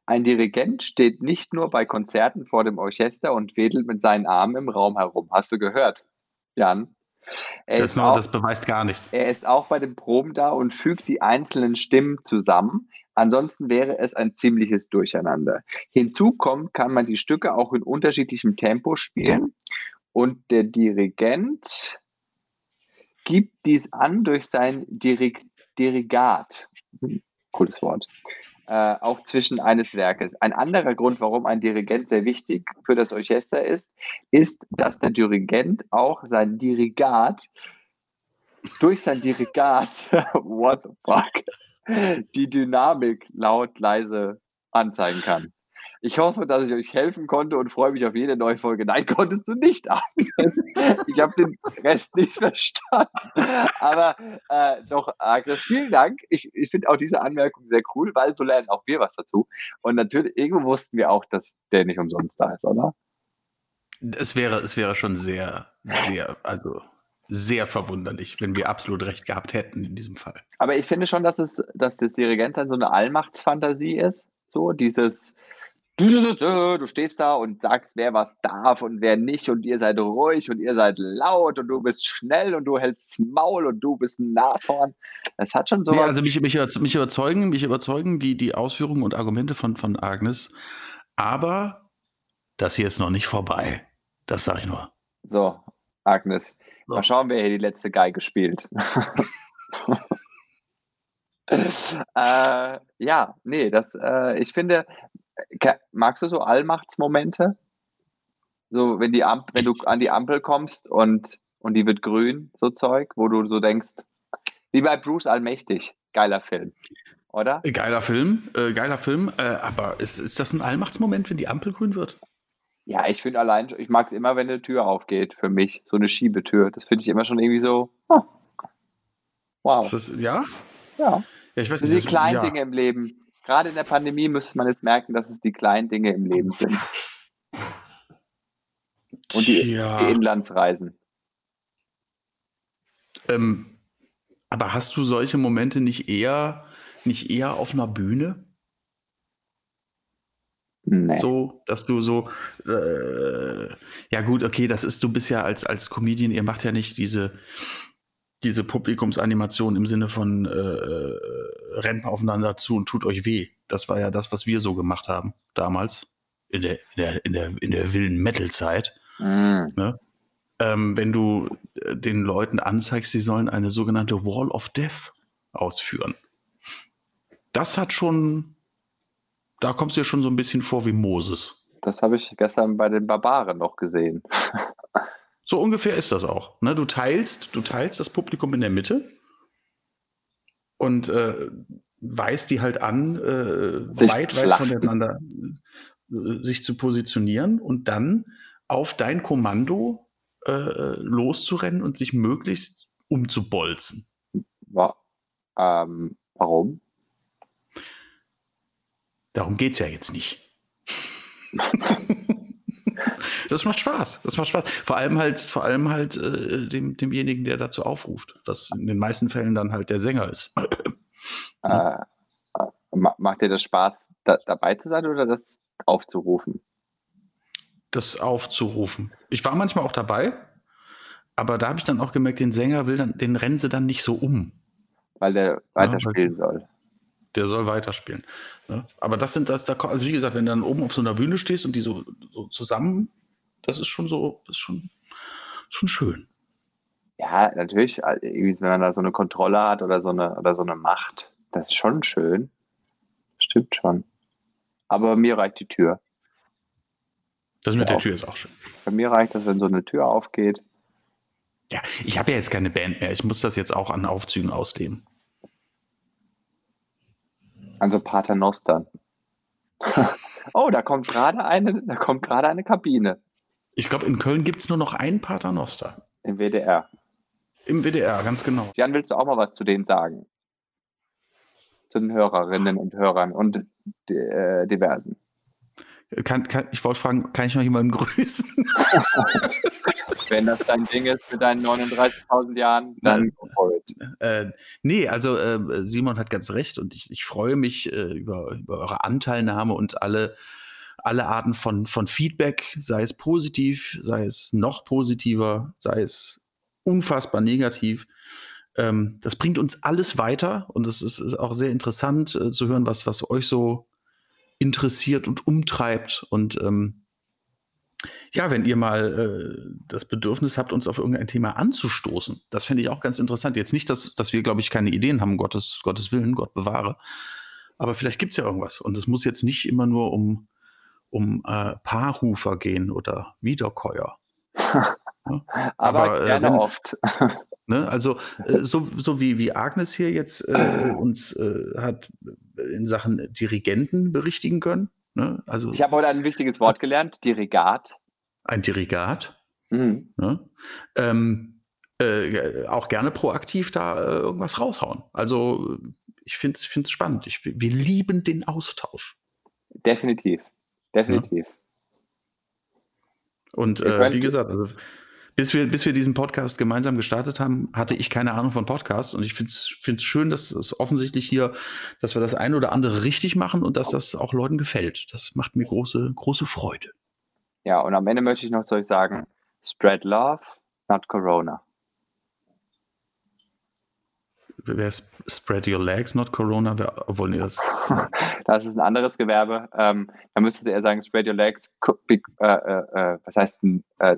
Ein Dirigent steht nicht nur bei Konzerten vor dem Orchester und wedelt mit seinen Armen im Raum herum. Hast du gehört, Jan? Das, noch, auch, das, beweist gar nichts. Er ist auch bei den Proben da und fügt die einzelnen Stimmen zusammen. Ansonsten wäre es ein ziemliches Durcheinander. Hinzu kommt, kann man die Stücke auch in unterschiedlichem Tempo spielen. Und der Dirigent gibt dies an durch sein Dirig Dirigat. Hm, cooles Wort äh, auch zwischen eines Werkes. Ein anderer Grund, warum ein Dirigent sehr wichtig für das Orchester ist, ist, dass der Dirigent auch sein Dirigat durch sein Dirigat, what the fuck, die Dynamik laut, leise anzeigen kann. Ich hoffe, dass ich euch helfen konnte und freue mich auf jede neue Folge. Nein, konntest du nicht, Agnes. Ich habe den Rest nicht verstanden. Aber äh, doch, Agnes, vielen Dank. Ich, ich finde auch diese Anmerkung sehr cool, weil so lernen auch wir was dazu. Und natürlich, irgendwo wussten wir auch, dass der nicht umsonst da ist, oder? Es wäre, es wäre schon sehr, sehr, also sehr verwunderlich, wenn wir absolut recht gehabt hätten in diesem Fall. Aber ich finde schon, dass es, dass das Dirigent dann so eine Allmachtsfantasie ist. So, dieses, Du stehst da und sagst, wer was darf und wer nicht und ihr seid ruhig und ihr seid laut und du bist schnell und du hältst Maul und du bist ein Nashorn. Das hat schon so. Nee, also mich, mich, mich, überzeugen, mich überzeugen die, die Ausführungen und Argumente von, von Agnes. Aber das hier ist noch nicht vorbei. Das sage ich nur. So, Agnes. So. Mal schauen, wer hier die letzte Geige spielt. äh, ja, nee, das, äh, ich finde, magst du so Allmachtsmomente? So, wenn die Ampel, wenn du an die Ampel kommst und, und die wird grün, so Zeug, wo du so denkst, wie bei Bruce Allmächtig, geiler Film, oder? Geiler Film, äh, geiler Film, äh, aber ist, ist das ein Allmachtsmoment, wenn die Ampel grün wird? Ja, ich finde allein, ich mag es immer, wenn eine Tür aufgeht, für mich, so eine Schiebetür. Das finde ich immer schon irgendwie so, oh, wow. Das, ja? Ja. ja ich weiß nicht, die kleinen ja. Dinge im Leben gerade in der Pandemie müsste man jetzt merken, dass es die kleinen Dinge im Leben sind. Und die, ja. die Inlandsreisen. Ähm, aber hast du solche Momente nicht eher, nicht eher auf einer Bühne? Nee. So, dass du so, äh, ja gut, okay, das ist, du bist ja als, als Comedian, ihr macht ja nicht diese, diese Publikumsanimation im Sinne von äh, äh, rennt aufeinander zu und tut euch weh. Das war ja das, was wir so gemacht haben damals in der, in der, in der, in der wilden Metal-Zeit. Mhm. Ne? Ähm, wenn du äh, den Leuten anzeigst, sie sollen eine sogenannte Wall of Death ausführen. Das hat schon, da kommst du dir schon so ein bisschen vor wie Moses. Das habe ich gestern bei den Barbaren noch gesehen. So ungefähr ist das auch. Ne? Du, teilst, du teilst das Publikum in der Mitte und äh, weist die halt an, äh, weit, weit voneinander äh, sich zu positionieren und dann auf dein Kommando äh, loszurennen und sich möglichst umzubolzen. Wa ähm, warum? Darum geht es ja jetzt nicht. Das macht Spaß. Das macht Spaß. Vor allem halt, vor allem halt äh, dem, demjenigen, der dazu aufruft, was in den meisten Fällen dann halt der Sänger ist. Äh, macht dir das Spaß, da, dabei zu sein oder das aufzurufen? Das aufzurufen. Ich war manchmal auch dabei, aber da habe ich dann auch gemerkt, den Sänger will dann, den rennen sie dann nicht so um. Weil der weiterspielen ja, soll. Der soll weiterspielen. Ne? Aber das sind das, da, also wie gesagt, wenn du dann oben auf so einer Bühne stehst und die so, so zusammen das ist schon so, das ist schon, schon schön. Ja, natürlich, äh, wenn man da so eine Kontrolle hat oder so eine, oder so eine Macht, das ist schon schön. Stimmt schon. Aber mir reicht die Tür. Das mit ja, der Tür ist auch schön. Bei mir reicht das, wenn so eine Tür aufgeht. Ja, ich habe ja jetzt keine Band mehr. Ich muss das jetzt auch an Aufzügen ausleben. Also Paternoster. oh, da kommt gerade eine, da kommt gerade eine Kabine. Ich glaube, in Köln gibt es nur noch einen Paternoster. Im WDR. Im WDR, ganz genau. Jan, willst du auch mal was zu denen sagen? Zu den Hörerinnen und Hörern und äh, diversen. Kann, kann, ich wollte fragen, kann ich noch jemanden grüßen? Wenn das dein Ding ist mit deinen 39.000 Jahren, dann it. Äh, nee, also äh, Simon hat ganz recht und ich, ich freue mich äh, über, über eure Anteilnahme und alle, alle Arten von, von Feedback, sei es positiv, sei es noch positiver, sei es unfassbar negativ. Ähm, das bringt uns alles weiter und es ist, ist, auch sehr interessant äh, zu hören, was, was euch so interessiert und umtreibt. Und ähm, ja, wenn ihr mal äh, das Bedürfnis habt, uns auf irgendein Thema anzustoßen, das fände ich auch ganz interessant. Jetzt nicht, dass, dass wir, glaube ich, keine Ideen haben, Gottes, Gottes Willen, Gott bewahre. Aber vielleicht gibt es ja irgendwas. Und es muss jetzt nicht immer nur um, um äh, Paarhufer gehen oder Wiederkäuer. ja? Aber, Aber, äh, gerne wenn, oft. Ne? Also äh, so, so wie, wie Agnes hier jetzt äh, uns äh, hat in Sachen Dirigenten berichtigen können. Ne? Also, ich habe heute ein wichtiges Wort gelernt, Dirigat. Ein Dirigat. Mhm. Ne? Ähm, äh, auch gerne proaktiv da äh, irgendwas raushauen. Also ich finde es spannend. Ich, wir lieben den Austausch. Definitiv. Definitiv. Ja? Und äh, wie gesagt, also bis wir, bis wir diesen Podcast gemeinsam gestartet haben, hatte ich keine Ahnung von Podcasts und ich finde es schön, dass es offensichtlich hier, dass wir das eine oder andere richtig machen und dass das auch Leuten gefällt. Das macht mir große, große Freude. Ja, und am Ende möchte ich noch zu euch sagen, spread love, not Corona. Wer spread your legs, not Corona? Wer, obwohl, nee, das, das ist ein anderes Gewerbe. Ähm, da müsstet ihr sagen, spread your legs, äh, äh, äh, was heißt denn, äh,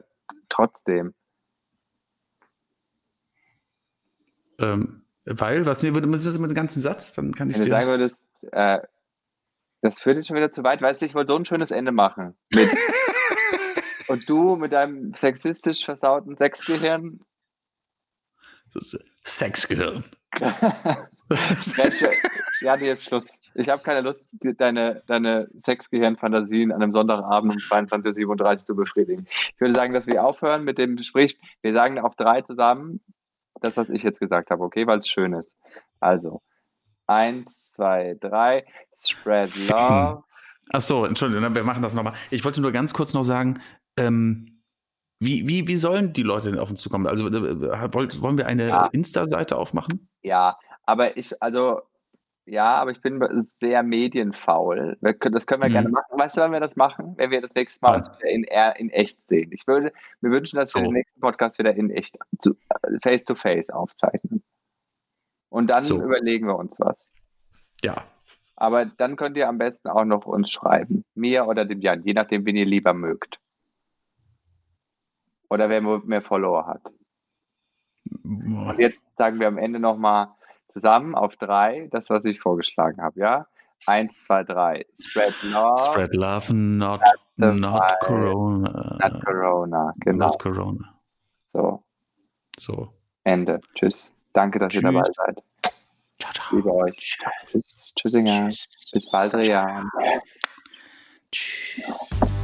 trotzdem. Ähm, weil, was mir würde, müssen wir mit dem ganzen Satz, dann kann ich Wenn dir. sagen würdest, äh, das führt jetzt schon wieder zu weit, weißt du, ich wollte so ein schönes Ende machen. Und du mit deinem sexistisch versauten Sexgehirn. Das Ja, nee, jetzt Schluss. Ich habe keine Lust, deine, deine Sexgehirn-Fantasien an einem Sonntagabend um 22.37 Uhr zu befriedigen. Ich würde sagen, dass wir aufhören mit dem Gespräch. Wir sagen auf drei zusammen das, was ich jetzt gesagt habe, okay? Weil es schön ist. Also, eins, zwei, drei. Spread love. Ach so, Entschuldigung, wir machen das nochmal. Ich wollte nur ganz kurz noch sagen, ähm, wie, wie, wie sollen die Leute denn auf uns zukommen? Also, äh, wollen wir eine ja. Insta-Seite aufmachen? Ja, aber ich, also ja, aber ich bin sehr medienfaul. Das können wir mhm. gerne machen. Weißt du, wann wir das machen? Wenn wir das nächste Mal uns wieder in, in echt sehen. Ich würde mir wünschen, dass so. wir den nächsten Podcast wieder in echt face to face aufzeichnen. Und dann so. überlegen wir uns was. Ja. Aber dann könnt ihr am besten auch noch uns schreiben. Mir oder dem Jan, je nachdem, wen ihr lieber mögt. Oder wer mehr Follower hat. Und jetzt sagen wir am Ende nochmal, Zusammen auf drei, das, was ich vorgeschlagen habe, ja? Eins, zwei, drei. Spread love. Spread love, not, not Corona. Not Corona, genau. Not Corona. So. So. Ende. Tschüss. Danke, dass Tschüss. ihr dabei seid. Ciao, ciao. Liebe euch. Tschüss. Tschüssinger. Bis bald, Rian. Tschüss.